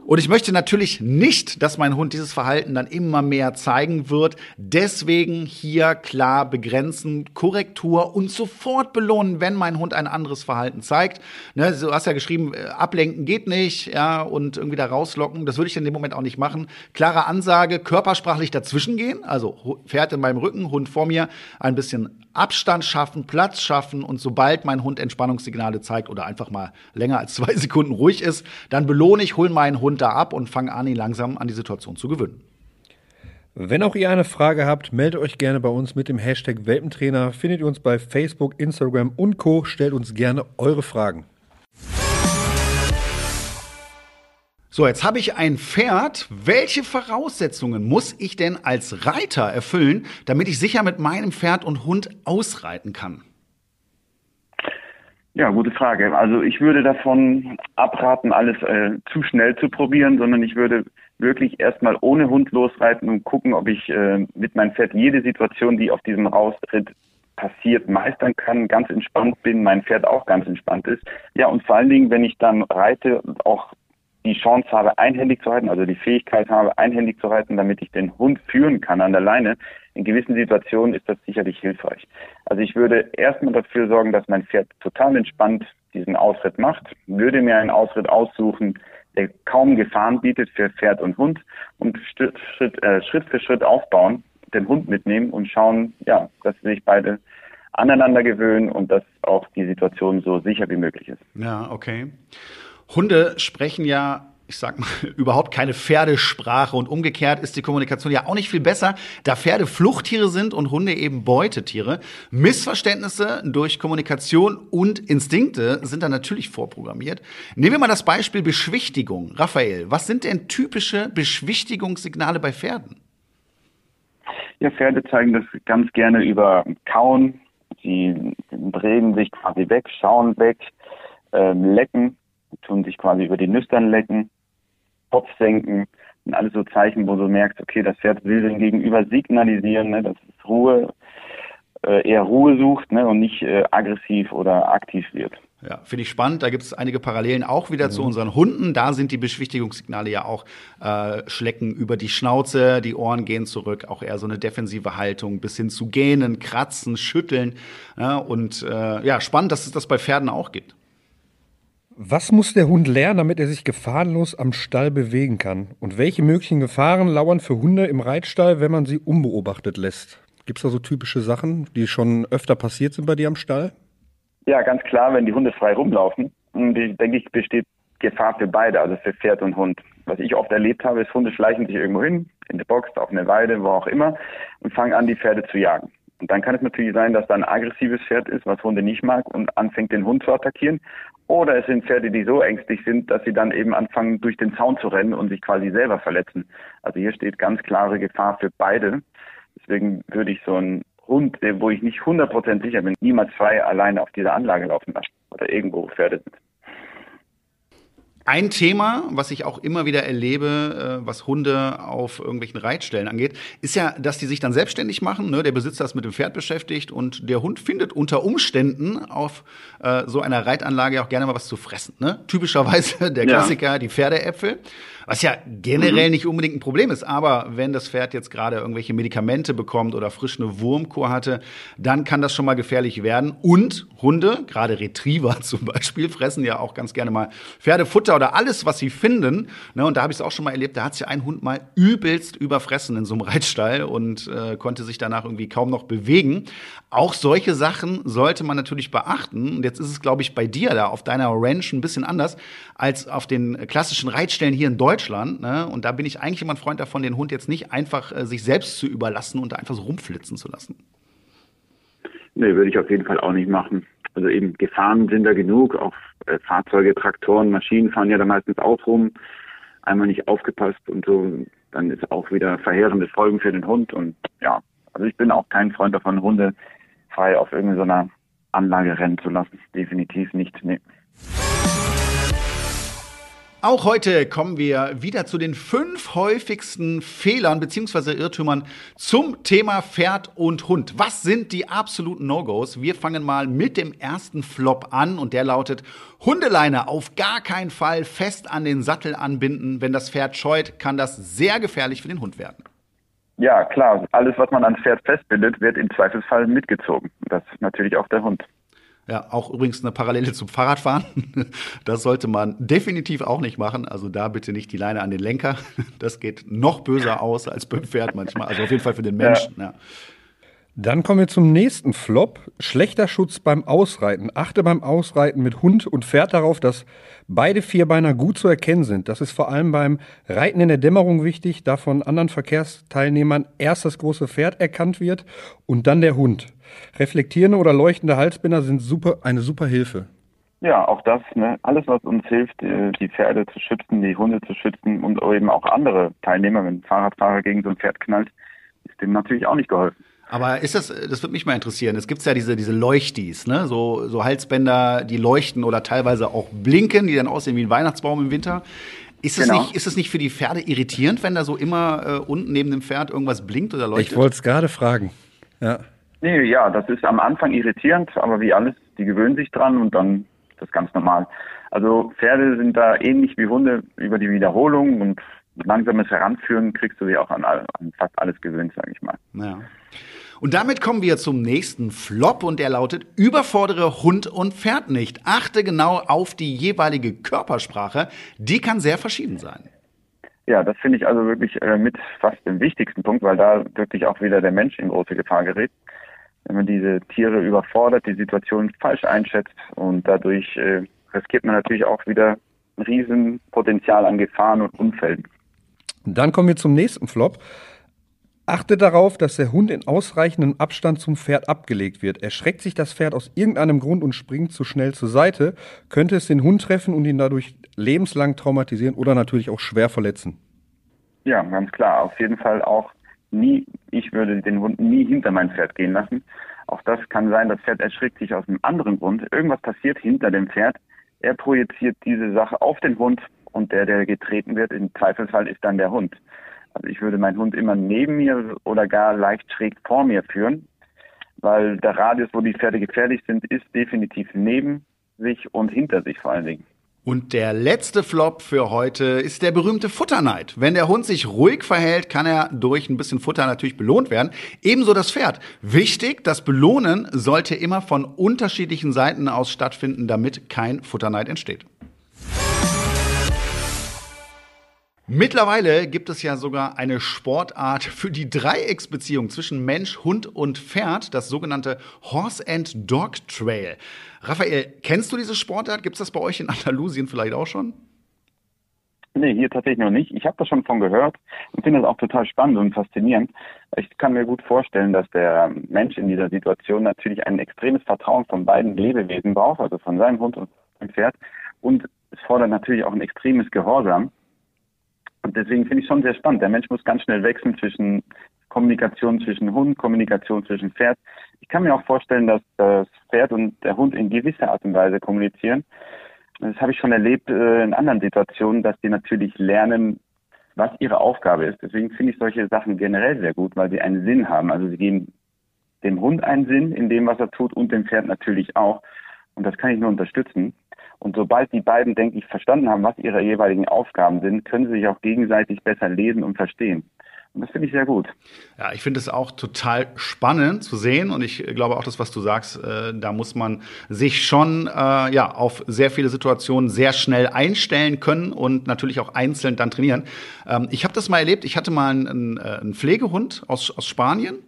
Speaker 1: Und ich möchte natürlich nicht, dass mein Hund dieses Verhalten dann immer mehr zeigen wird. Deswegen hier klar begrenzen, Korrektur und sofort belohnen, wenn mein Hund ein anderes Verhalten zeigt. Ne, du hast ja geschrieben, äh, ablenken geht nicht, ja, und irgendwie da rauslocken. Das würde ich in dem Moment auch nicht machen. Klare Ansage, körpersprachlich dazwischen gehen, also Pferd in meinem Rücken, Hund vor mir, ein bisschen Abstand schaffen, Platz schaffen und sobald mein Hund Entspannungssignale zeigt oder einfach mal länger als zwei Sekunden ruhig ist, dann belohne ich, hol meinen Hund da ab und fange an, ihn langsam an die Situation zu gewöhnen.
Speaker 2: Wenn auch ihr eine Frage habt, meldet euch gerne bei uns mit dem Hashtag Welpentrainer. Findet ihr uns bei Facebook, Instagram und Co. Stellt uns gerne eure Fragen.
Speaker 1: So, jetzt habe ich ein Pferd. Welche Voraussetzungen muss ich denn als Reiter erfüllen, damit ich sicher mit meinem Pferd und Hund ausreiten kann?
Speaker 3: Ja, gute Frage. Also ich würde davon abraten, alles äh, zu schnell zu probieren, sondern ich würde wirklich erstmal ohne Hund losreiten und gucken, ob ich äh, mit meinem Pferd jede Situation, die auf diesem Rausritt passiert, meistern kann, ganz entspannt bin, mein Pferd auch ganz entspannt ist. Ja, und vor allen Dingen, wenn ich dann reite, auch die Chance habe, einhändig zu reiten, also die Fähigkeit habe, einhändig zu reiten, damit ich den Hund führen kann an der Leine. In gewissen Situationen ist das sicherlich hilfreich. Also ich würde erstmal dafür sorgen, dass mein Pferd total entspannt diesen Ausritt macht, würde mir einen Ausritt aussuchen, der kaum Gefahren bietet für Pferd und Hund und Schritt, Schritt, äh, Schritt für Schritt aufbauen, den Hund mitnehmen und schauen, ja, dass sie sich beide aneinander gewöhnen und dass auch die Situation so sicher wie möglich ist.
Speaker 1: Ja, okay. Hunde sprechen ja ich sag mal, überhaupt keine Pferdesprache und umgekehrt ist die Kommunikation ja auch nicht viel besser, da Pferde Fluchttiere sind und Hunde eben Beutetiere. Missverständnisse durch Kommunikation und Instinkte sind da natürlich vorprogrammiert. Nehmen wir mal das Beispiel Beschwichtigung. Raphael, was sind denn typische Beschwichtigungssignale bei Pferden?
Speaker 3: Ja, Pferde zeigen das ganz gerne über Kauen. Sie drehen sich quasi weg, schauen weg, ähm, lecken tun sich quasi über die Nüstern lecken, Kopf senken und alles so Zeichen, wo du merkst, okay, das Pferd will dem Gegenüber signalisieren, ne, dass es Ruhe, äh, eher Ruhe sucht ne, und nicht äh, aggressiv oder aktiv wird.
Speaker 1: Ja, finde ich spannend. Da gibt es einige Parallelen auch wieder mhm. zu unseren Hunden. Da sind die Beschwichtigungssignale ja auch äh, Schlecken über die Schnauze, die Ohren gehen zurück, auch eher so eine defensive Haltung bis hin zu Gähnen, Kratzen, Schütteln. Ja, und äh, ja, spannend, dass es das bei Pferden auch gibt.
Speaker 2: Was muss der Hund lernen, damit er sich gefahrenlos am Stall bewegen kann? Und welche möglichen Gefahren lauern für Hunde im Reitstall, wenn man sie unbeobachtet lässt? Gibt es da so typische Sachen, die schon öfter passiert sind bei dir am Stall?
Speaker 3: Ja, ganz klar, wenn die Hunde frei rumlaufen, denke ich, besteht Gefahr für beide, also für Pferd und Hund. Was ich oft erlebt habe, ist, Hunde schleichen sich irgendwo hin, in der Box, auf eine Weide, wo auch immer, und fangen an, die Pferde zu jagen. Und dann kann es natürlich sein, dass da ein aggressives Pferd ist, was Hunde nicht mag und anfängt, den Hund zu attackieren. Oder es sind Pferde, die so ängstlich sind, dass sie dann eben anfangen, durch den Zaun zu rennen und sich quasi selber verletzen. Also hier steht ganz klare Gefahr für beide. Deswegen würde ich so einen Hund, wo ich nicht 100% sicher bin, niemals frei alleine auf dieser Anlage laufen lassen oder irgendwo Pferde sind.
Speaker 1: Ein Thema, was ich auch immer wieder erlebe, äh, was Hunde auf irgendwelchen Reitstellen angeht, ist ja, dass die sich dann selbstständig machen. Ne? Der Besitzer ist mit dem Pferd beschäftigt und der Hund findet unter Umständen auf äh, so einer Reitanlage auch gerne mal was zu fressen. Ne? Typischerweise der Klassiker, ja. die Pferdeäpfel. Was ja generell mhm. nicht unbedingt ein Problem ist, aber wenn das Pferd jetzt gerade irgendwelche Medikamente bekommt oder frisch eine Wurmkur hatte, dann kann das schon mal gefährlich werden. Und Hunde, gerade Retriever zum Beispiel, fressen ja auch ganz gerne mal Pferdefutter oder alles, was sie finden. Ne, und da habe ich es auch schon mal erlebt, da hat sich ein Hund mal übelst überfressen in so einem Reitstall und äh, konnte sich danach irgendwie kaum noch bewegen. Auch solche Sachen sollte man natürlich beachten. Und jetzt ist es, glaube ich, bei dir da auf deiner Ranch ein bisschen anders als auf den klassischen Reitstellen hier in Deutschland. Ne? Und da bin ich eigentlich immer ein Freund davon, den Hund jetzt nicht einfach äh, sich selbst zu überlassen und da einfach so rumflitzen zu lassen.
Speaker 3: Nee, würde ich auf jeden Fall auch nicht machen. Also eben Gefahren sind da genug. Auch äh, Fahrzeuge, Traktoren, Maschinen fahren ja da meistens auch rum. Einmal nicht aufgepasst und so, dann ist auch wieder verheerende Folgen für den Hund. Und ja, also ich bin auch kein Freund davon, Hunde frei auf irgendeiner Anlage rennen zu lassen. Definitiv nicht. Nee.
Speaker 1: Auch heute kommen wir wieder zu den fünf häufigsten Fehlern bzw. Irrtümern zum Thema Pferd und Hund. Was sind die absoluten No-Gos? Wir fangen mal mit dem ersten Flop an und der lautet Hundeleine auf gar keinen Fall fest an den Sattel anbinden. Wenn das Pferd scheut, kann das sehr gefährlich für den Hund werden.
Speaker 3: Ja, klar. Alles, was man ans Pferd festbindet, wird im Zweifelsfall mitgezogen. Das ist natürlich auch der Hund.
Speaker 1: Ja, auch übrigens eine Parallele zum Fahrradfahren. Das sollte man definitiv auch nicht machen. Also da bitte nicht die Leine an den Lenker. Das geht noch böser aus als beim Pferd manchmal. Also auf jeden Fall für den Menschen. Ja. Ja.
Speaker 2: Dann kommen wir zum nächsten Flop. Schlechter Schutz beim Ausreiten. Achte beim Ausreiten mit Hund und Pferd darauf, dass beide Vierbeiner gut zu erkennen sind. Das ist vor allem beim Reiten in der Dämmerung wichtig, da von anderen Verkehrsteilnehmern erst das große Pferd erkannt wird und dann der Hund. Reflektierende oder leuchtende Halsbinder sind super, eine super Hilfe.
Speaker 3: Ja, auch das, ne? alles was uns hilft, äh, die Pferde zu schützen, die Hunde zu schützen und eben auch andere Teilnehmer, wenn ein Fahrradfahrer gegen so ein Pferd knallt, ist dem natürlich auch nicht geholfen.
Speaker 1: Aber ist das, das würde mich mal interessieren. Es gibt ja diese, diese Leuchtis, ne? So, so Halsbänder, die leuchten oder teilweise auch blinken, die dann aussehen wie ein Weihnachtsbaum im Winter. Ist es, genau. nicht, ist es nicht für die Pferde irritierend, wenn da so immer äh, unten neben dem Pferd irgendwas blinkt oder leuchtet?
Speaker 2: Ich wollte es gerade fragen. Ja.
Speaker 3: Nee, ja, das ist am Anfang irritierend, aber wie alles, die gewöhnen sich dran und dann ist das ganz normal. Also Pferde sind da ähnlich wie Hunde über die Wiederholung und langsames Heranführen kriegst du sie auch an, an fast alles gewöhnt, sage ich mal.
Speaker 1: Ja. Und damit kommen wir zum nächsten Flop und der lautet, überfordere Hund und Pferd nicht. Achte genau auf die jeweilige Körpersprache. Die kann sehr verschieden sein.
Speaker 3: Ja, das finde ich also wirklich äh, mit fast dem wichtigsten Punkt, weil da wirklich auch wieder der Mensch in große Gefahr gerät. Wenn man diese Tiere überfordert, die Situation falsch einschätzt und dadurch äh, riskiert man natürlich auch wieder ein Riesenpotenzial an Gefahren und Unfällen.
Speaker 2: Und dann kommen wir zum nächsten Flop. Achte darauf, dass der Hund in ausreichendem Abstand zum Pferd abgelegt wird. Erschreckt sich das Pferd aus irgendeinem Grund und springt zu schnell zur Seite, könnte es den Hund treffen und ihn dadurch lebenslang traumatisieren oder natürlich auch schwer verletzen.
Speaker 3: Ja, ganz klar. Auf jeden Fall auch nie, ich würde den Hund nie hinter mein Pferd gehen lassen. Auch das kann sein, das Pferd erschrickt sich aus einem anderen Grund. Irgendwas passiert hinter dem Pferd. Er projiziert diese Sache auf den Hund und der, der getreten wird, im Zweifelsfall ist dann der Hund. Also ich würde meinen Hund immer neben mir oder gar leicht schräg vor mir führen, weil der Radius, wo die Pferde gefährlich sind, ist definitiv neben sich und hinter sich vor allen Dingen.
Speaker 1: Und der letzte Flop für heute ist der berühmte Futterneid. Wenn der Hund sich ruhig verhält, kann er durch ein bisschen Futter natürlich belohnt werden. Ebenso das Pferd. Wichtig, das Belohnen sollte immer von unterschiedlichen Seiten aus stattfinden, damit kein Futterneid entsteht. Mittlerweile gibt es ja sogar eine Sportart für die Dreiecksbeziehung zwischen Mensch, Hund und Pferd, das sogenannte Horse and Dog Trail. Raphael, kennst du diese Sportart? Gibt es das bei euch in Andalusien vielleicht auch schon?
Speaker 3: Nee, hier tatsächlich noch nicht. Ich habe das schon von gehört und finde das auch total spannend und faszinierend. Ich kann mir gut vorstellen, dass der Mensch in dieser Situation natürlich ein extremes Vertrauen von beiden Lebewesen braucht, also von seinem Hund und seinem Pferd. Und es fordert natürlich auch ein extremes Gehorsam. Und deswegen finde ich schon sehr spannend. Der Mensch muss ganz schnell wechseln zwischen Kommunikation zwischen Hund, Kommunikation zwischen Pferd. Ich kann mir auch vorstellen, dass das Pferd und der Hund in gewisser Art und Weise kommunizieren. Das habe ich schon erlebt äh, in anderen Situationen, dass die natürlich lernen, was ihre Aufgabe ist. Deswegen finde ich solche Sachen generell sehr gut, weil sie einen Sinn haben. Also sie geben dem Hund einen Sinn in dem, was er tut und dem Pferd natürlich auch. Und das kann ich nur unterstützen. Und sobald die beiden, denke ich, verstanden haben, was ihre jeweiligen Aufgaben sind, können sie sich auch gegenseitig besser lesen und verstehen. Und das finde ich sehr gut.
Speaker 1: Ja, ich finde es auch total spannend zu sehen und ich glaube auch das, was du sagst, äh, da muss man sich schon äh, ja auf sehr viele Situationen sehr schnell einstellen können und natürlich auch einzeln dann trainieren. Ähm, ich habe das mal erlebt. Ich hatte mal einen, äh, einen Pflegehund aus, aus Spanien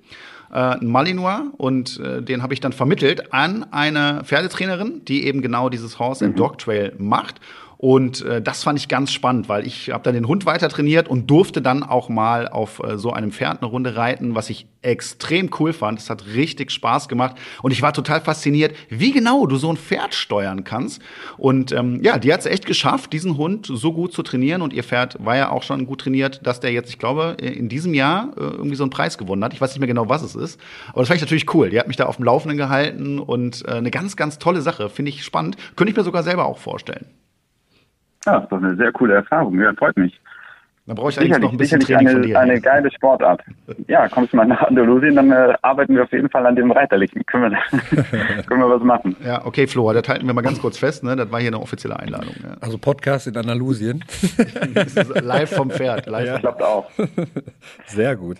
Speaker 1: äh, einen Malinois und äh, den habe ich dann vermittelt an eine Pferdetrainerin, die eben genau dieses Horse and mhm. Dog Trail macht. Und äh, das fand ich ganz spannend, weil ich habe dann den Hund weiter trainiert und durfte dann auch mal auf äh, so einem Pferd eine Runde reiten, was ich extrem cool fand. Es hat richtig Spaß gemacht und ich war total fasziniert, wie genau du so ein Pferd steuern kannst. Und ähm, ja, die hat es echt geschafft, diesen Hund so gut zu trainieren und ihr Pferd war ja auch schon gut trainiert, dass der jetzt, ich glaube, in diesem Jahr äh, irgendwie so einen Preis gewonnen hat. Ich weiß nicht mehr genau, was es ist, aber das fand ich natürlich cool. Die hat mich da auf dem Laufenden gehalten und äh, eine ganz, ganz tolle Sache. Finde ich spannend. Könnte ich mir sogar selber auch vorstellen.
Speaker 3: Ja, das ist doch eine sehr coole Erfahrung. Ja, freut mich.
Speaker 1: Dann brauche ich eigentlich noch ein bisschen Training
Speaker 3: eine,
Speaker 1: von dir.
Speaker 3: eine geile Sportart. Ja, kommst du mal nach Andalusien, dann äh, arbeiten wir auf jeden Fall an dem Reiterlichen. Können wir, können wir was machen.
Speaker 1: Ja, okay, Flo, das halten wir mal ganz kurz fest. Ne? Das war hier eine offizielle Einladung. Ja.
Speaker 2: Also Podcast in Andalusien.
Speaker 1: live vom Pferd. Live
Speaker 3: ja. Klappt auch.
Speaker 2: Sehr gut.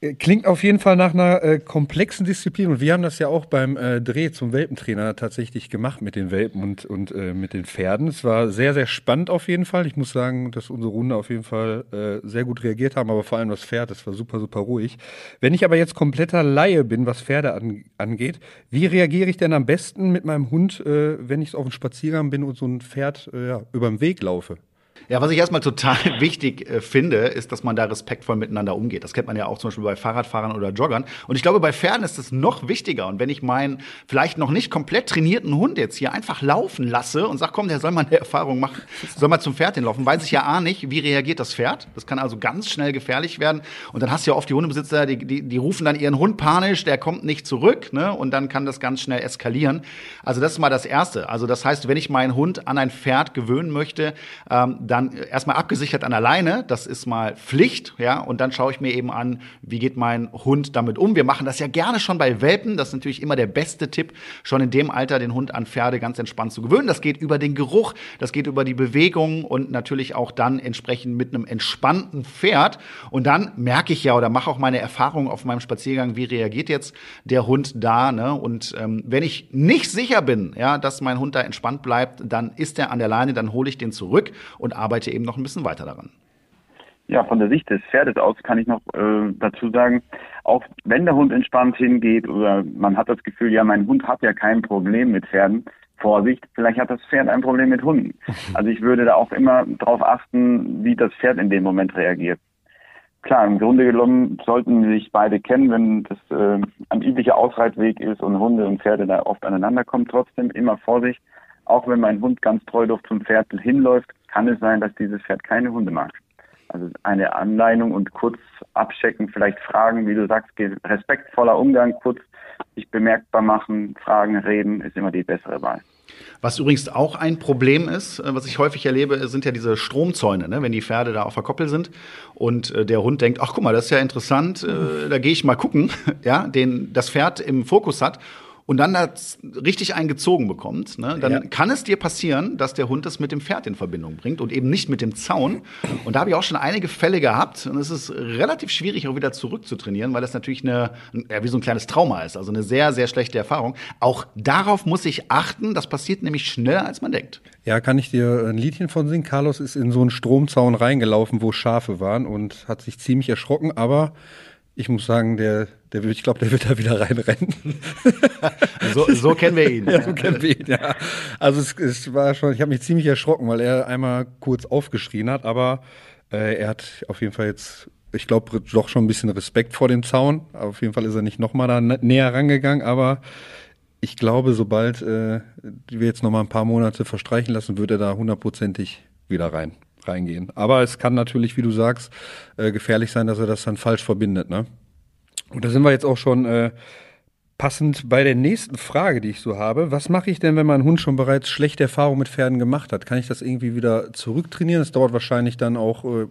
Speaker 2: Äh, klingt auf jeden Fall nach einer äh, komplexen Disziplin und wir haben das ja auch beim äh, Dreh zum Welpentrainer tatsächlich gemacht mit den Welpen und, und äh, mit den Pferden. Es war sehr, sehr spannend auf jeden Fall. Ich muss sagen, dass unsere Runde auf jeden Fall äh, sehr gut reagiert haben, aber vor allem das Pferd, das war super, super ruhig. Wenn ich aber jetzt kompletter Laie bin, was Pferde an, angeht, wie reagiere ich denn am besten mit meinem Hund, äh, wenn ich auf einem Spaziergang bin und so ein Pferd äh, ja, über den Weg laufe?
Speaker 1: Ja, was ich erstmal total wichtig äh, finde, ist, dass man da respektvoll miteinander umgeht. Das kennt man ja auch zum Beispiel bei Fahrradfahrern oder Joggern. Und ich glaube, bei Pferden ist es noch wichtiger. Und wenn ich meinen vielleicht noch nicht komplett trainierten Hund jetzt hier einfach laufen lasse und sage, komm, der soll mal eine Erfahrung machen, soll mal zum Pferd hinlaufen, weiß ich ja A nicht, wie reagiert das Pferd. Das kann also ganz schnell gefährlich werden. Und dann hast du ja oft die Hundebesitzer, die, die, die rufen dann ihren Hund panisch, der kommt nicht zurück, ne? Und dann kann das ganz schnell eskalieren. Also das ist mal das Erste. Also das heißt, wenn ich meinen Hund an ein Pferd gewöhnen möchte, ähm, dann erstmal abgesichert an alleine. Das ist mal Pflicht, ja. Und dann schaue ich mir eben an, wie geht mein Hund damit um. Wir machen das ja gerne schon bei Welpen. Das ist natürlich immer der beste Tipp, schon in dem Alter den Hund an Pferde ganz entspannt zu gewöhnen. Das geht über den Geruch, das geht über die Bewegung und natürlich auch dann entsprechend mit einem entspannten Pferd. Und dann merke ich ja oder mache auch meine Erfahrung auf meinem Spaziergang, wie reagiert jetzt der Hund da. Ne? Und ähm, wenn ich nicht sicher bin, ja, dass mein Hund da entspannt bleibt, dann ist er an der Leine, dann hole ich den zurück und arbeite eben noch ein bisschen weiter daran.
Speaker 3: Ja, von der Sicht des Pferdes aus kann ich noch äh, dazu sagen, auch wenn der Hund entspannt hingeht oder man hat das Gefühl, ja, mein Hund hat ja kein Problem mit Pferden, Vorsicht, vielleicht hat das Pferd ein Problem mit Hunden. Also ich würde da auch immer darauf achten, wie das Pferd in dem Moment reagiert. Klar, im Grunde genommen sollten sich beide kennen, wenn das äh, ein üblicher Ausreitweg ist und Hunde und Pferde da oft aneinander kommen. Trotzdem immer Vorsicht. Auch wenn mein Hund ganz treu durch zum Pferd hinläuft, kann es sein, dass dieses Pferd keine Hunde mag. Also eine Anleitung und kurz abchecken, vielleicht fragen, wie du sagst, respektvoller Umgang, kurz sich bemerkbar machen, fragen, reden, ist immer die bessere Wahl.
Speaker 1: Was übrigens auch ein Problem ist, äh, was ich häufig erlebe, sind ja diese Stromzäune, ne? wenn die Pferde da auf der Koppel sind und äh, der Hund denkt, ach guck mal, das ist ja interessant, äh, da gehe ich mal gucken, ja, den das Pferd im Fokus hat und dann das richtig eingezogen bekommt, ne, dann ja. kann es dir passieren, dass der Hund das mit dem Pferd in Verbindung bringt und eben nicht mit dem Zaun. Und da habe ich auch schon einige Fälle gehabt. Und es ist relativ schwierig, auch wieder zurückzutrainieren, weil das natürlich eine, ja, wie so ein kleines Trauma ist. Also eine sehr, sehr schlechte Erfahrung. Auch darauf muss ich achten. Das passiert nämlich schneller, als man denkt.
Speaker 2: Ja, kann ich dir ein Liedchen von singen? Carlos ist in so einen Stromzaun reingelaufen, wo Schafe waren und hat sich ziemlich erschrocken, aber ich muss sagen, der, der ich glaube, der wird da wieder reinrennen.
Speaker 1: so, so kennen wir ihn.
Speaker 2: Ja, so kennen wir ihn, ja. Also es, es war schon, ich habe mich ziemlich erschrocken, weil er einmal kurz aufgeschrien hat, aber äh, er hat auf jeden Fall jetzt, ich glaube, doch schon ein bisschen Respekt vor dem Zaun. Auf jeden Fall ist er nicht nochmal da näher rangegangen, aber ich glaube, sobald äh, wir jetzt nochmal ein paar Monate verstreichen lassen, wird er da hundertprozentig wieder rein reingehen. Aber es kann natürlich, wie du sagst, äh, gefährlich sein, dass er das dann falsch verbindet. Ne? Und da sind wir jetzt auch schon äh, passend bei der nächsten Frage, die ich so habe. Was mache ich denn, wenn mein Hund schon bereits schlechte Erfahrungen mit Pferden gemacht hat? Kann ich das irgendwie wieder zurücktrainieren? Das dauert wahrscheinlich dann auch äh,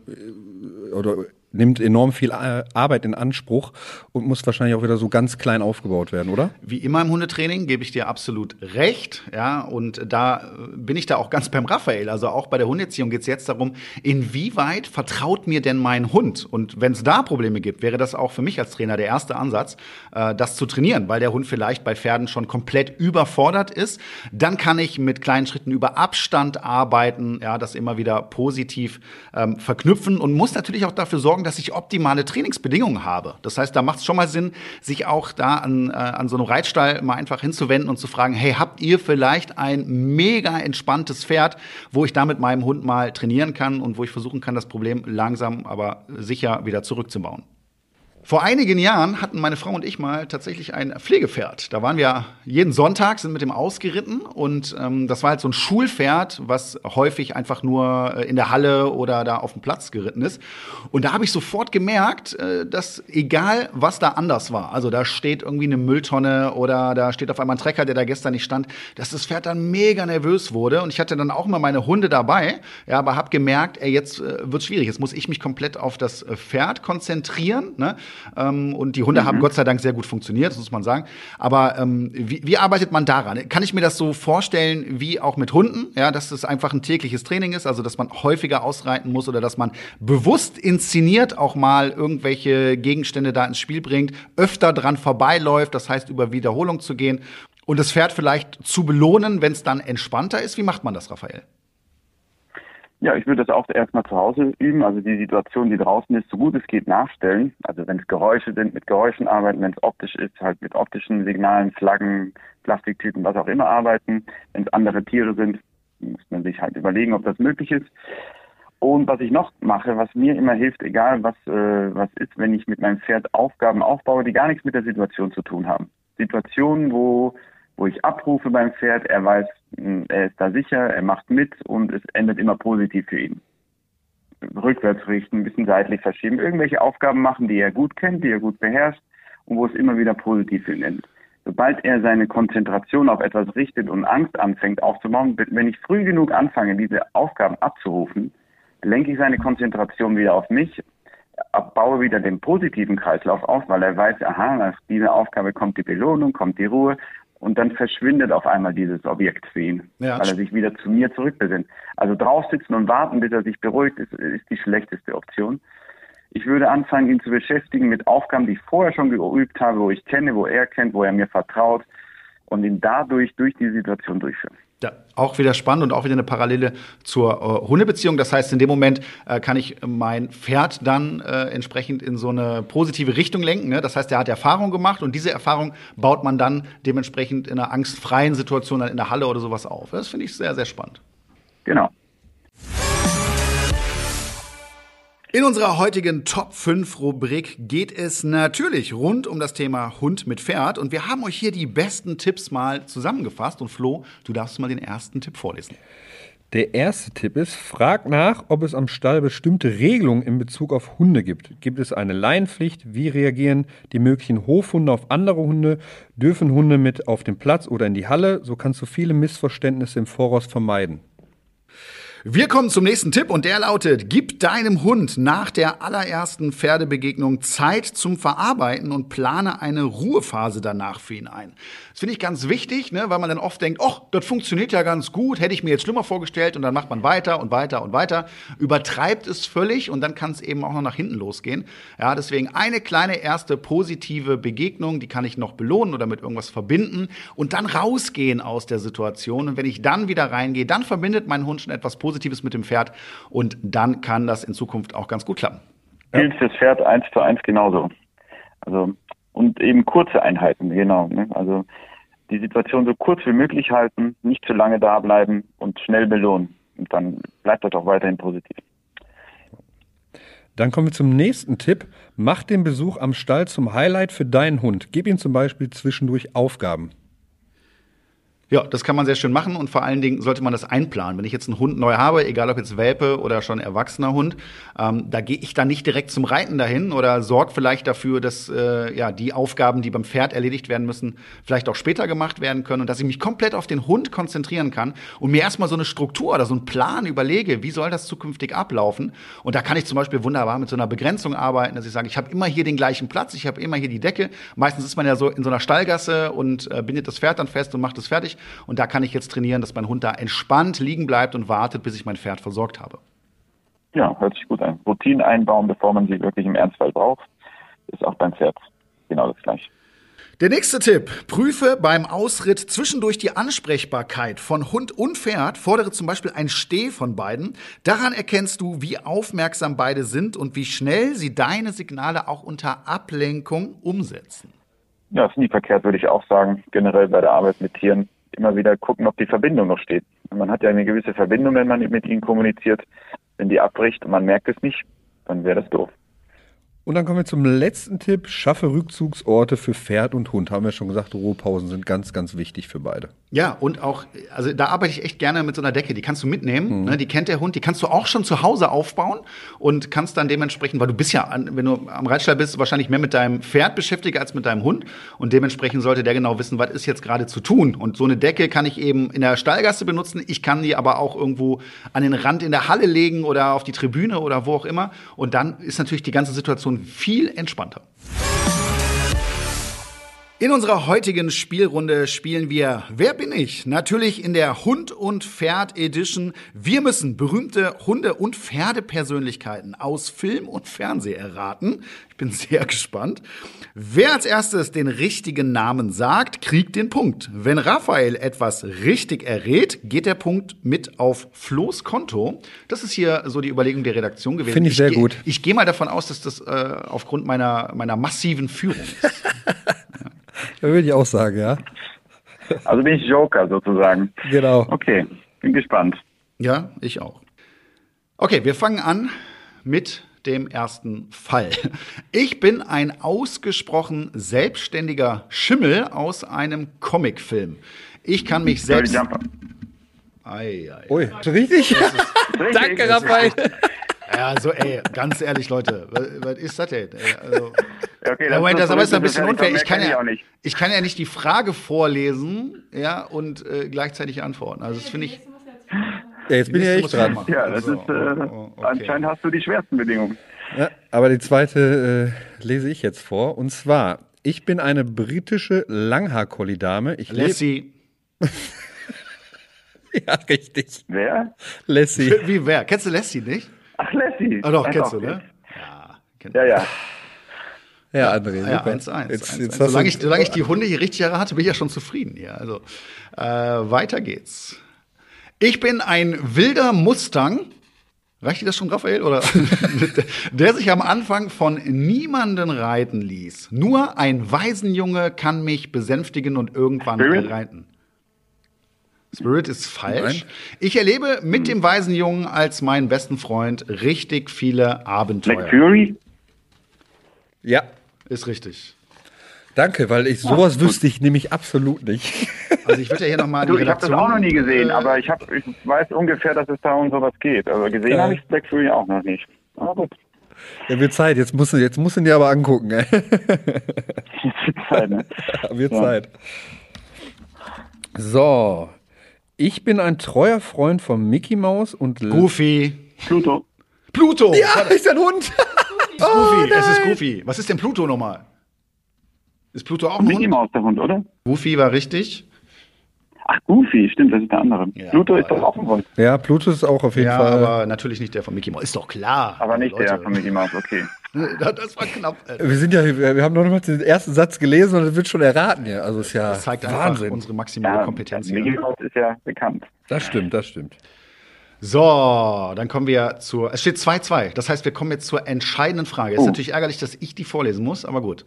Speaker 2: oder nimmt enorm viel Arbeit in Anspruch und muss wahrscheinlich auch wieder so ganz klein aufgebaut werden, oder?
Speaker 1: Wie immer im Hundetraining gebe ich dir absolut recht, ja, und da äh, bin ich da auch ganz beim Raphael. Also auch bei der Hundeerziehung geht es jetzt darum, inwieweit vertraut mir denn mein Hund? Und wenn es da Probleme gibt, wäre das auch für mich als Trainer der erste Ansatz, äh, das zu trainieren, weil der Hund vielleicht bei Pferden schon komplett überfordert ist. Dann kann ich mit kleinen Schritten über Abstand arbeiten, ja, das immer wieder positiv ähm, verknüpfen und muss natürlich auch dafür sorgen, dass ich optimale Trainingsbedingungen habe. Das heißt, da macht es schon mal Sinn, sich auch da an, äh, an so einem Reitstall mal einfach hinzuwenden und zu fragen, hey, habt ihr vielleicht ein mega entspanntes Pferd, wo ich da mit meinem Hund mal trainieren kann und wo ich versuchen kann, das Problem langsam, aber sicher wieder zurückzubauen? Vor einigen Jahren hatten meine Frau und ich mal tatsächlich ein Pflegepferd. Da waren wir jeden Sonntag, sind mit dem ausgeritten und ähm, das war halt so ein Schulpferd, was häufig einfach nur äh, in der Halle oder da auf dem Platz geritten ist. Und da habe ich sofort gemerkt, äh, dass egal was da anders war, also da steht irgendwie eine Mülltonne oder da steht auf einmal ein Trecker, der da gestern nicht stand, dass das Pferd dann mega nervös wurde. Und ich hatte dann auch mal meine Hunde dabei, ja, aber habe gemerkt, ey, jetzt äh, wird schwierig. Jetzt muss ich mich komplett auf das äh, Pferd konzentrieren. Ne? Ähm, und die Hunde mhm. haben Gott sei Dank sehr gut funktioniert, das muss man sagen. Aber ähm, wie, wie arbeitet man daran? Kann ich mir das so vorstellen wie auch mit Hunden? Ja, dass es einfach ein tägliches Training ist, also dass man häufiger ausreiten muss oder dass man bewusst inszeniert auch mal irgendwelche Gegenstände da ins Spiel bringt, öfter dran vorbeiläuft, das heißt über Wiederholung zu gehen und das Pferd vielleicht zu belohnen, wenn es dann entspannter ist. Wie macht man das, Raphael?
Speaker 3: Ja, ich würde das auch erstmal zu Hause üben, also die Situation, die draußen ist, so gut es geht nachstellen. Also wenn es Geräusche sind, mit Geräuschen arbeiten, wenn es optisch ist, halt mit optischen Signalen, Flaggen, Plastiktüten, was auch immer arbeiten. Wenn es andere Tiere sind, muss man sich halt überlegen, ob das möglich ist. Und was ich noch mache, was mir immer hilft, egal was, äh, was ist, wenn ich mit meinem Pferd Aufgaben aufbaue, die gar nichts mit der Situation zu tun haben. Situationen, wo wo ich abrufe beim Pferd, er weiß, hm, er ist da sicher, er macht mit und es endet immer positiv für ihn. Rückwärts richten, ein bisschen seitlich verschieben, irgendwelche Aufgaben machen, die er gut kennt, die er gut beherrscht und wo es immer wieder positiv für ihn endet. Sobald er seine Konzentration auf etwas richtet und Angst anfängt aufzubauen, wenn ich früh genug anfange, diese Aufgaben abzurufen, lenke ich seine Konzentration wieder auf mich, baue wieder den positiven Kreislauf auf, weil er weiß, aha, nach dieser Aufgabe kommt die Belohnung, kommt die Ruhe und dann verschwindet auf einmal dieses Objekt für ihn, ja. weil er sich wieder zu mir zurückbesinnt. Also drauf sitzen und warten, bis er sich beruhigt, ist, ist die schlechteste Option. Ich würde anfangen, ihn zu beschäftigen mit Aufgaben, die ich vorher schon geübt habe, wo ich kenne, wo er kennt, wo er mir vertraut und ihn dadurch durch die Situation durchführen.
Speaker 1: Ja, auch wieder spannend und auch wieder eine Parallele zur äh, Hundebeziehung. Das heißt, in dem Moment äh, kann ich mein Pferd dann äh, entsprechend in so eine positive Richtung lenken. Ne? Das heißt, er hat Erfahrung gemacht und diese Erfahrung baut man dann dementsprechend in einer angstfreien Situation dann in der Halle oder sowas auf. Das finde ich sehr, sehr spannend.
Speaker 3: Genau.
Speaker 1: In unserer heutigen Top 5 Rubrik geht es natürlich rund um das Thema Hund mit Pferd und wir haben euch hier die besten Tipps mal zusammengefasst und Flo, du darfst mal den ersten Tipp vorlesen.
Speaker 2: Der erste Tipp ist, frag nach, ob es am Stall bestimmte Regelungen in Bezug auf Hunde gibt. Gibt es eine Laienpflicht? Wie reagieren die möglichen Hofhunde auf andere Hunde? Dürfen Hunde mit auf den Platz oder in die Halle? So kannst du viele Missverständnisse im Voraus vermeiden.
Speaker 1: Wir kommen zum nächsten Tipp und der lautet, gib deinem Hund nach der allerersten Pferdebegegnung Zeit zum Verarbeiten und plane eine Ruhephase danach für ihn ein. Das finde ich ganz wichtig, ne, weil man dann oft denkt, oh, das funktioniert ja ganz gut, hätte ich mir jetzt schlimmer vorgestellt und dann macht man weiter und weiter und weiter, übertreibt es völlig und dann kann es eben auch noch nach hinten losgehen. Ja, deswegen eine kleine erste positive Begegnung, die kann ich noch belohnen oder mit irgendwas verbinden und dann rausgehen aus der Situation und wenn ich dann wieder reingehe, dann verbindet mein Hund schon etwas Positives mit dem Pferd und dann kann das in Zukunft auch ganz gut klappen.
Speaker 3: Gilt ja. das Pferd eins zu eins genauso. Also und eben kurze Einheiten, genau. Ne? Also die Situation so kurz wie möglich halten, nicht zu lange da bleiben und schnell belohnen. Und dann bleibt das auch weiterhin positiv.
Speaker 2: Dann kommen wir zum nächsten Tipp. Mach den Besuch am Stall zum Highlight für deinen Hund. Gib ihm zum Beispiel zwischendurch Aufgaben.
Speaker 1: Ja, das kann man sehr schön machen und vor allen Dingen sollte man das einplanen. Wenn ich jetzt einen Hund neu habe, egal ob jetzt Welpe oder schon erwachsener Hund, ähm, da gehe ich dann nicht direkt zum Reiten dahin oder sorge vielleicht dafür, dass äh, ja die Aufgaben, die beim Pferd erledigt werden müssen, vielleicht auch später gemacht werden können und dass ich mich komplett auf den Hund konzentrieren kann und mir erstmal so eine Struktur oder so einen Plan überlege, wie soll das zukünftig ablaufen. Und da kann ich zum Beispiel wunderbar mit so einer Begrenzung arbeiten, dass ich sage, ich habe immer hier den gleichen Platz, ich habe immer hier die Decke. Meistens ist man ja so in so einer Stallgasse und äh, bindet das Pferd dann fest und macht es fertig. Und da kann ich jetzt trainieren, dass mein Hund da entspannt liegen bleibt und wartet, bis ich mein Pferd versorgt habe.
Speaker 3: Ja, hört sich gut an. Routinen einbauen, bevor man sie wirklich im Ernstfall braucht, ist auch beim Pferd genau das gleiche.
Speaker 1: Der nächste Tipp. Prüfe beim Ausritt zwischendurch die Ansprechbarkeit von Hund und Pferd. Fordere zum Beispiel ein Steh von beiden. Daran erkennst du, wie aufmerksam beide sind und wie schnell sie deine Signale auch unter Ablenkung umsetzen.
Speaker 3: Ja, ist nie verkehrt, würde ich auch sagen. Generell bei der Arbeit mit Tieren immer wieder gucken, ob die Verbindung noch steht. Man hat ja eine gewisse Verbindung, wenn man mit ihnen kommuniziert. Wenn die abbricht und man merkt es nicht, dann wäre das doof.
Speaker 2: Und dann kommen wir zum letzten Tipp. Schaffe Rückzugsorte für Pferd und Hund. Haben wir schon gesagt, Ruhepausen sind ganz, ganz wichtig für beide.
Speaker 1: Ja, und auch, also da arbeite ich echt gerne mit so einer Decke. Die kannst du mitnehmen. Mhm. Ne? Die kennt der Hund. Die kannst du auch schon zu Hause aufbauen und kannst dann dementsprechend, weil du bist ja, wenn du am Reitstall bist, wahrscheinlich mehr mit deinem Pferd beschäftigt als mit deinem Hund. Und dementsprechend sollte der genau wissen, was ist jetzt gerade zu tun. Und so eine Decke kann ich eben in der Stallgasse benutzen. Ich kann die aber auch irgendwo an den Rand in der Halle legen oder auf die Tribüne oder wo auch immer. Und dann ist natürlich die ganze Situation viel entspannter. In unserer heutigen Spielrunde spielen wir Wer bin ich? Natürlich in der Hund und Pferd Edition. Wir müssen berühmte Hunde- und Pferdepersönlichkeiten aus Film und Fernsehen erraten. Ich bin sehr gespannt. Wer als erstes den richtigen Namen sagt, kriegt den Punkt. Wenn Raphael etwas richtig errät, geht der Punkt mit auf Flo's Konto. Das ist hier so die Überlegung der Redaktion gewesen.
Speaker 2: Finde ich sehr
Speaker 1: geh-
Speaker 2: gut.
Speaker 1: Ich gehe mal davon aus, dass das äh, aufgrund meiner, meiner massiven Führung ist.
Speaker 2: Da würde ich auch sagen, ja.
Speaker 3: Also bin ich Joker sozusagen.
Speaker 2: Genau.
Speaker 3: Okay, bin gespannt.
Speaker 1: Ja, ich auch. Okay, wir fangen an mit dem ersten Fall. Ich bin ein ausgesprochen selbstständiger Schimmel aus einem Comicfilm. Ich kann mich selbst. Ei, ei.
Speaker 2: Ui, richtig?
Speaker 3: Richtig.
Speaker 2: Danke, Raphael.
Speaker 1: Ja, also ey, ganz ehrlich, Leute, was, was ist das denn? Ey, also,
Speaker 3: okay,
Speaker 1: ja, Moment, das aber ist ein bisschen unfair. Ich kann, ja, ich kann ja nicht die Frage vorlesen, ja, und äh, gleichzeitig antworten. Also das finde ich.
Speaker 2: Ja, jetzt bin ich ja
Speaker 1: ich
Speaker 2: dran.
Speaker 3: Ja, das
Speaker 1: Also,
Speaker 3: ist, äh,
Speaker 1: oh, okay.
Speaker 3: anscheinend hast du die schwersten Bedingungen.
Speaker 2: Ja, aber die zweite äh, lese ich jetzt vor. Und zwar, ich bin eine britische Langhaar-Collie-Dame. Ich.
Speaker 1: Lassie.
Speaker 2: Ja, richtig.
Speaker 3: Wer?
Speaker 2: Lassie.
Speaker 1: Wie wer? Kennst du Lassie nicht?
Speaker 3: Ach, Lassie.
Speaker 1: Ah, doch,
Speaker 3: Ach,
Speaker 1: kennst
Speaker 3: doch,
Speaker 1: du, ne? Ja,
Speaker 3: Ja, ja.
Speaker 2: Ja, André.
Speaker 1: Ja,
Speaker 2: super.
Speaker 1: 1-1.
Speaker 2: Jetzt,
Speaker 1: 1-1.
Speaker 2: jetzt
Speaker 1: Solange, ich, solange ich die Hunde hier richtig errate, bin ich ja schon zufrieden. Ja, also, äh, weiter geht's. Ich bin ein wilder Mustang. Reicht dir das schon, Raphael? Oder? der sich am Anfang von niemanden reiten ließ. Nur ein Waisenjunge kann mich besänftigen und irgendwann
Speaker 3: Spirit?
Speaker 1: reiten. Spirit ist falsch.
Speaker 2: Nein.
Speaker 1: Ich erlebe mit dem Waisenjungen als meinen besten Freund richtig viele Abenteuer.
Speaker 3: Black Fury?
Speaker 2: Ja,
Speaker 1: Ist richtig.
Speaker 2: Danke, weil ich sowas wüsste ich nämlich absolut nicht.
Speaker 1: Also ich würde ja hier nochmal die
Speaker 3: Du, ich habe das auch noch nie gesehen,
Speaker 1: äh,
Speaker 3: aber ich, hab, ich weiß ungefähr, dass es da um sowas geht. Also gesehen
Speaker 2: Ja.
Speaker 3: habe ich Black Fury auch noch nicht. Aber gut,
Speaker 2: Ja, wird Zeit. Jetzt musst du, jetzt musst du ihn dir aber angucken. Ey.
Speaker 3: jetzt ist Zeit, ne?
Speaker 2: wird
Speaker 3: Ja.
Speaker 2: Zeit. So. Ich bin ein treuer Freund von Mickey Mouse und
Speaker 1: Goofy.
Speaker 3: Pluto.
Speaker 1: Pluto!
Speaker 2: Ja, ist ein Hund.
Speaker 1: Es ist Goofy. es ist Goofy. Was ist denn Pluto nochmal? Ist Pluto auch ein
Speaker 3: Mickey
Speaker 1: Hund?
Speaker 3: Mouse der Hund, oder?
Speaker 1: Goofy war richtig.
Speaker 3: Ach, Goofy, stimmt, das ist der andere.
Speaker 1: Ja,
Speaker 3: Pluto ist doch auch ein Hund.
Speaker 2: Ja, Pluto ist auch auf jeden
Speaker 1: Ja,
Speaker 2: Fall.
Speaker 1: aber natürlich nicht der von Mickey Mouse. Ist doch klar.
Speaker 3: Aber nicht
Speaker 1: Leute.
Speaker 3: der von Mickey Mouse, okay.
Speaker 1: Das war knapp. ey.
Speaker 2: wir sind ja, wir haben noch nicht mal den ersten Satz gelesen und es wird schon erraten hier. Also ist ja
Speaker 1: Das zeigt einfach
Speaker 2: Wahnsinn.
Speaker 1: unsere maximale
Speaker 3: Ja,
Speaker 1: Kompetenz.
Speaker 3: Mickey
Speaker 1: Hier.
Speaker 3: Mouse ist ja bekannt.
Speaker 2: Das stimmt, das stimmt.
Speaker 1: So, dann kommen wir zur. Es steht 2-2. Das heißt, wir kommen jetzt zur entscheidenden Frage. Ist
Speaker 3: Oh.
Speaker 1: natürlich ärgerlich, dass ich die vorlesen muss, aber gut.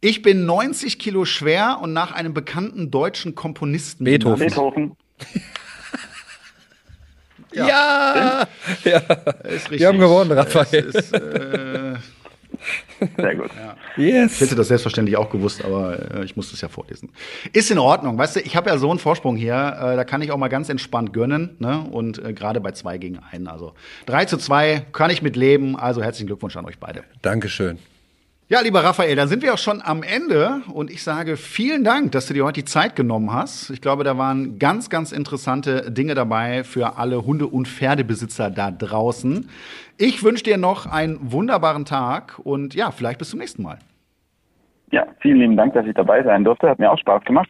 Speaker 1: Ich bin 90 Kilo schwer und nach einem bekannten deutschen Komponisten.
Speaker 2: Beethoven.
Speaker 3: Beethoven.
Speaker 2: Ja! ja.
Speaker 1: Ist richtig.
Speaker 2: Wir haben gewonnen, Raphael.
Speaker 1: Es ist, äh,
Speaker 3: Sehr gut.
Speaker 1: Ich
Speaker 2: Yes.
Speaker 1: hätte das selbstverständlich auch gewusst, aber äh, ich muss das ja vorlesen. Ist in Ordnung, weißt du, ich habe ja so einen Vorsprung hier, äh, da kann ich auch mal ganz entspannt gönnen, ne? Und äh, gerade bei zwei gegen einen, also 3 zu 2 kann ich mit leben, also herzlichen Glückwunsch an euch beide.
Speaker 2: Dankeschön.
Speaker 1: Ja, lieber Raphael, dann sind wir auch schon am Ende und ich sage vielen Dank, dass du dir heute die Zeit genommen hast. Ich glaube, da waren ganz, ganz interessante Dinge dabei für alle Hunde- und Pferdebesitzer da draußen. Ich wünsche dir noch einen wunderbaren Tag und ja, vielleicht bis zum nächsten Mal.
Speaker 3: Ja, vielen lieben Dank, dass ich dabei sein durfte. Hat mir auch Spaß gemacht.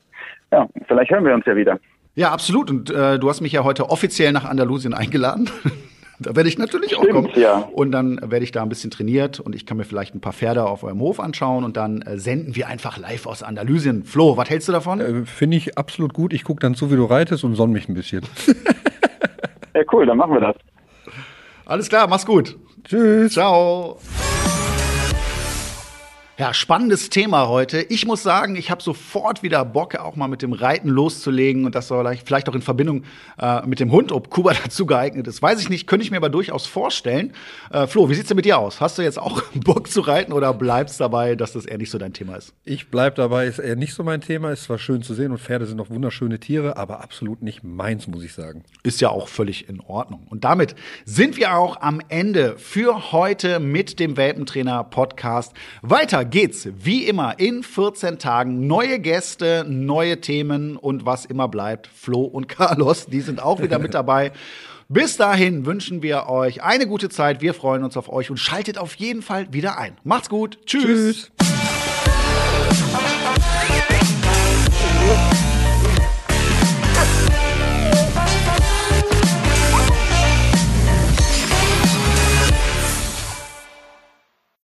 Speaker 3: Ja, vielleicht hören wir uns ja wieder.
Speaker 1: Ja, absolut. Und äh, du hast mich ja heute offiziell nach Andalusien eingeladen. da werde ich natürlich auch
Speaker 3: Stimmt,
Speaker 1: kommen.
Speaker 3: ja.
Speaker 1: Und dann werde ich da ein bisschen trainiert und ich kann mir vielleicht ein paar Pferde auf eurem Hof anschauen und dann äh, senden wir einfach live aus Andalusien. Flo, was hältst du davon?
Speaker 2: Äh, Finde ich absolut gut. Ich gucke dann zu, wie du reitest und sonn mich ein bisschen.
Speaker 3: Ja, cool, dann machen wir das.
Speaker 1: Alles klar, mach's gut.
Speaker 2: Tschüss.
Speaker 1: Ciao. Ja, spannendes Thema heute. Ich muss sagen, ich habe sofort wieder Bock, auch mal mit dem Reiten loszulegen und das soll vielleicht- auch in Verbindung äh, mit dem Hund, ob Kuba dazu geeignet ist, weiß ich nicht, könnte ich mir aber durchaus vorstellen. Äh, Flo, wie sieht's denn mit dir aus? Hast du jetzt auch Bock zu reiten oder bleibst dabei, dass das eher nicht so dein Thema ist?
Speaker 2: Ich bleib dabei, ist eher nicht so mein Thema. Ist zwar schön zu sehen und Pferde sind auch wunderschöne Tiere, aber absolut nicht meins, muss ich sagen.
Speaker 1: Ist ja auch völlig in Ordnung. Und damit sind wir auch am Ende für heute mit dem Welpentrainer Podcast. Geht's, wie immer, in 14 Tagen. Neue Gäste, neue Themen und was immer bleibt, Flo und Carlos, die sind auch wieder mit dabei. Bis dahin wünschen wir euch eine gute Zeit. Wir freuen uns auf euch und schaltet auf jeden Fall wieder ein. Macht's gut. Tschüss.
Speaker 2: Tschüss.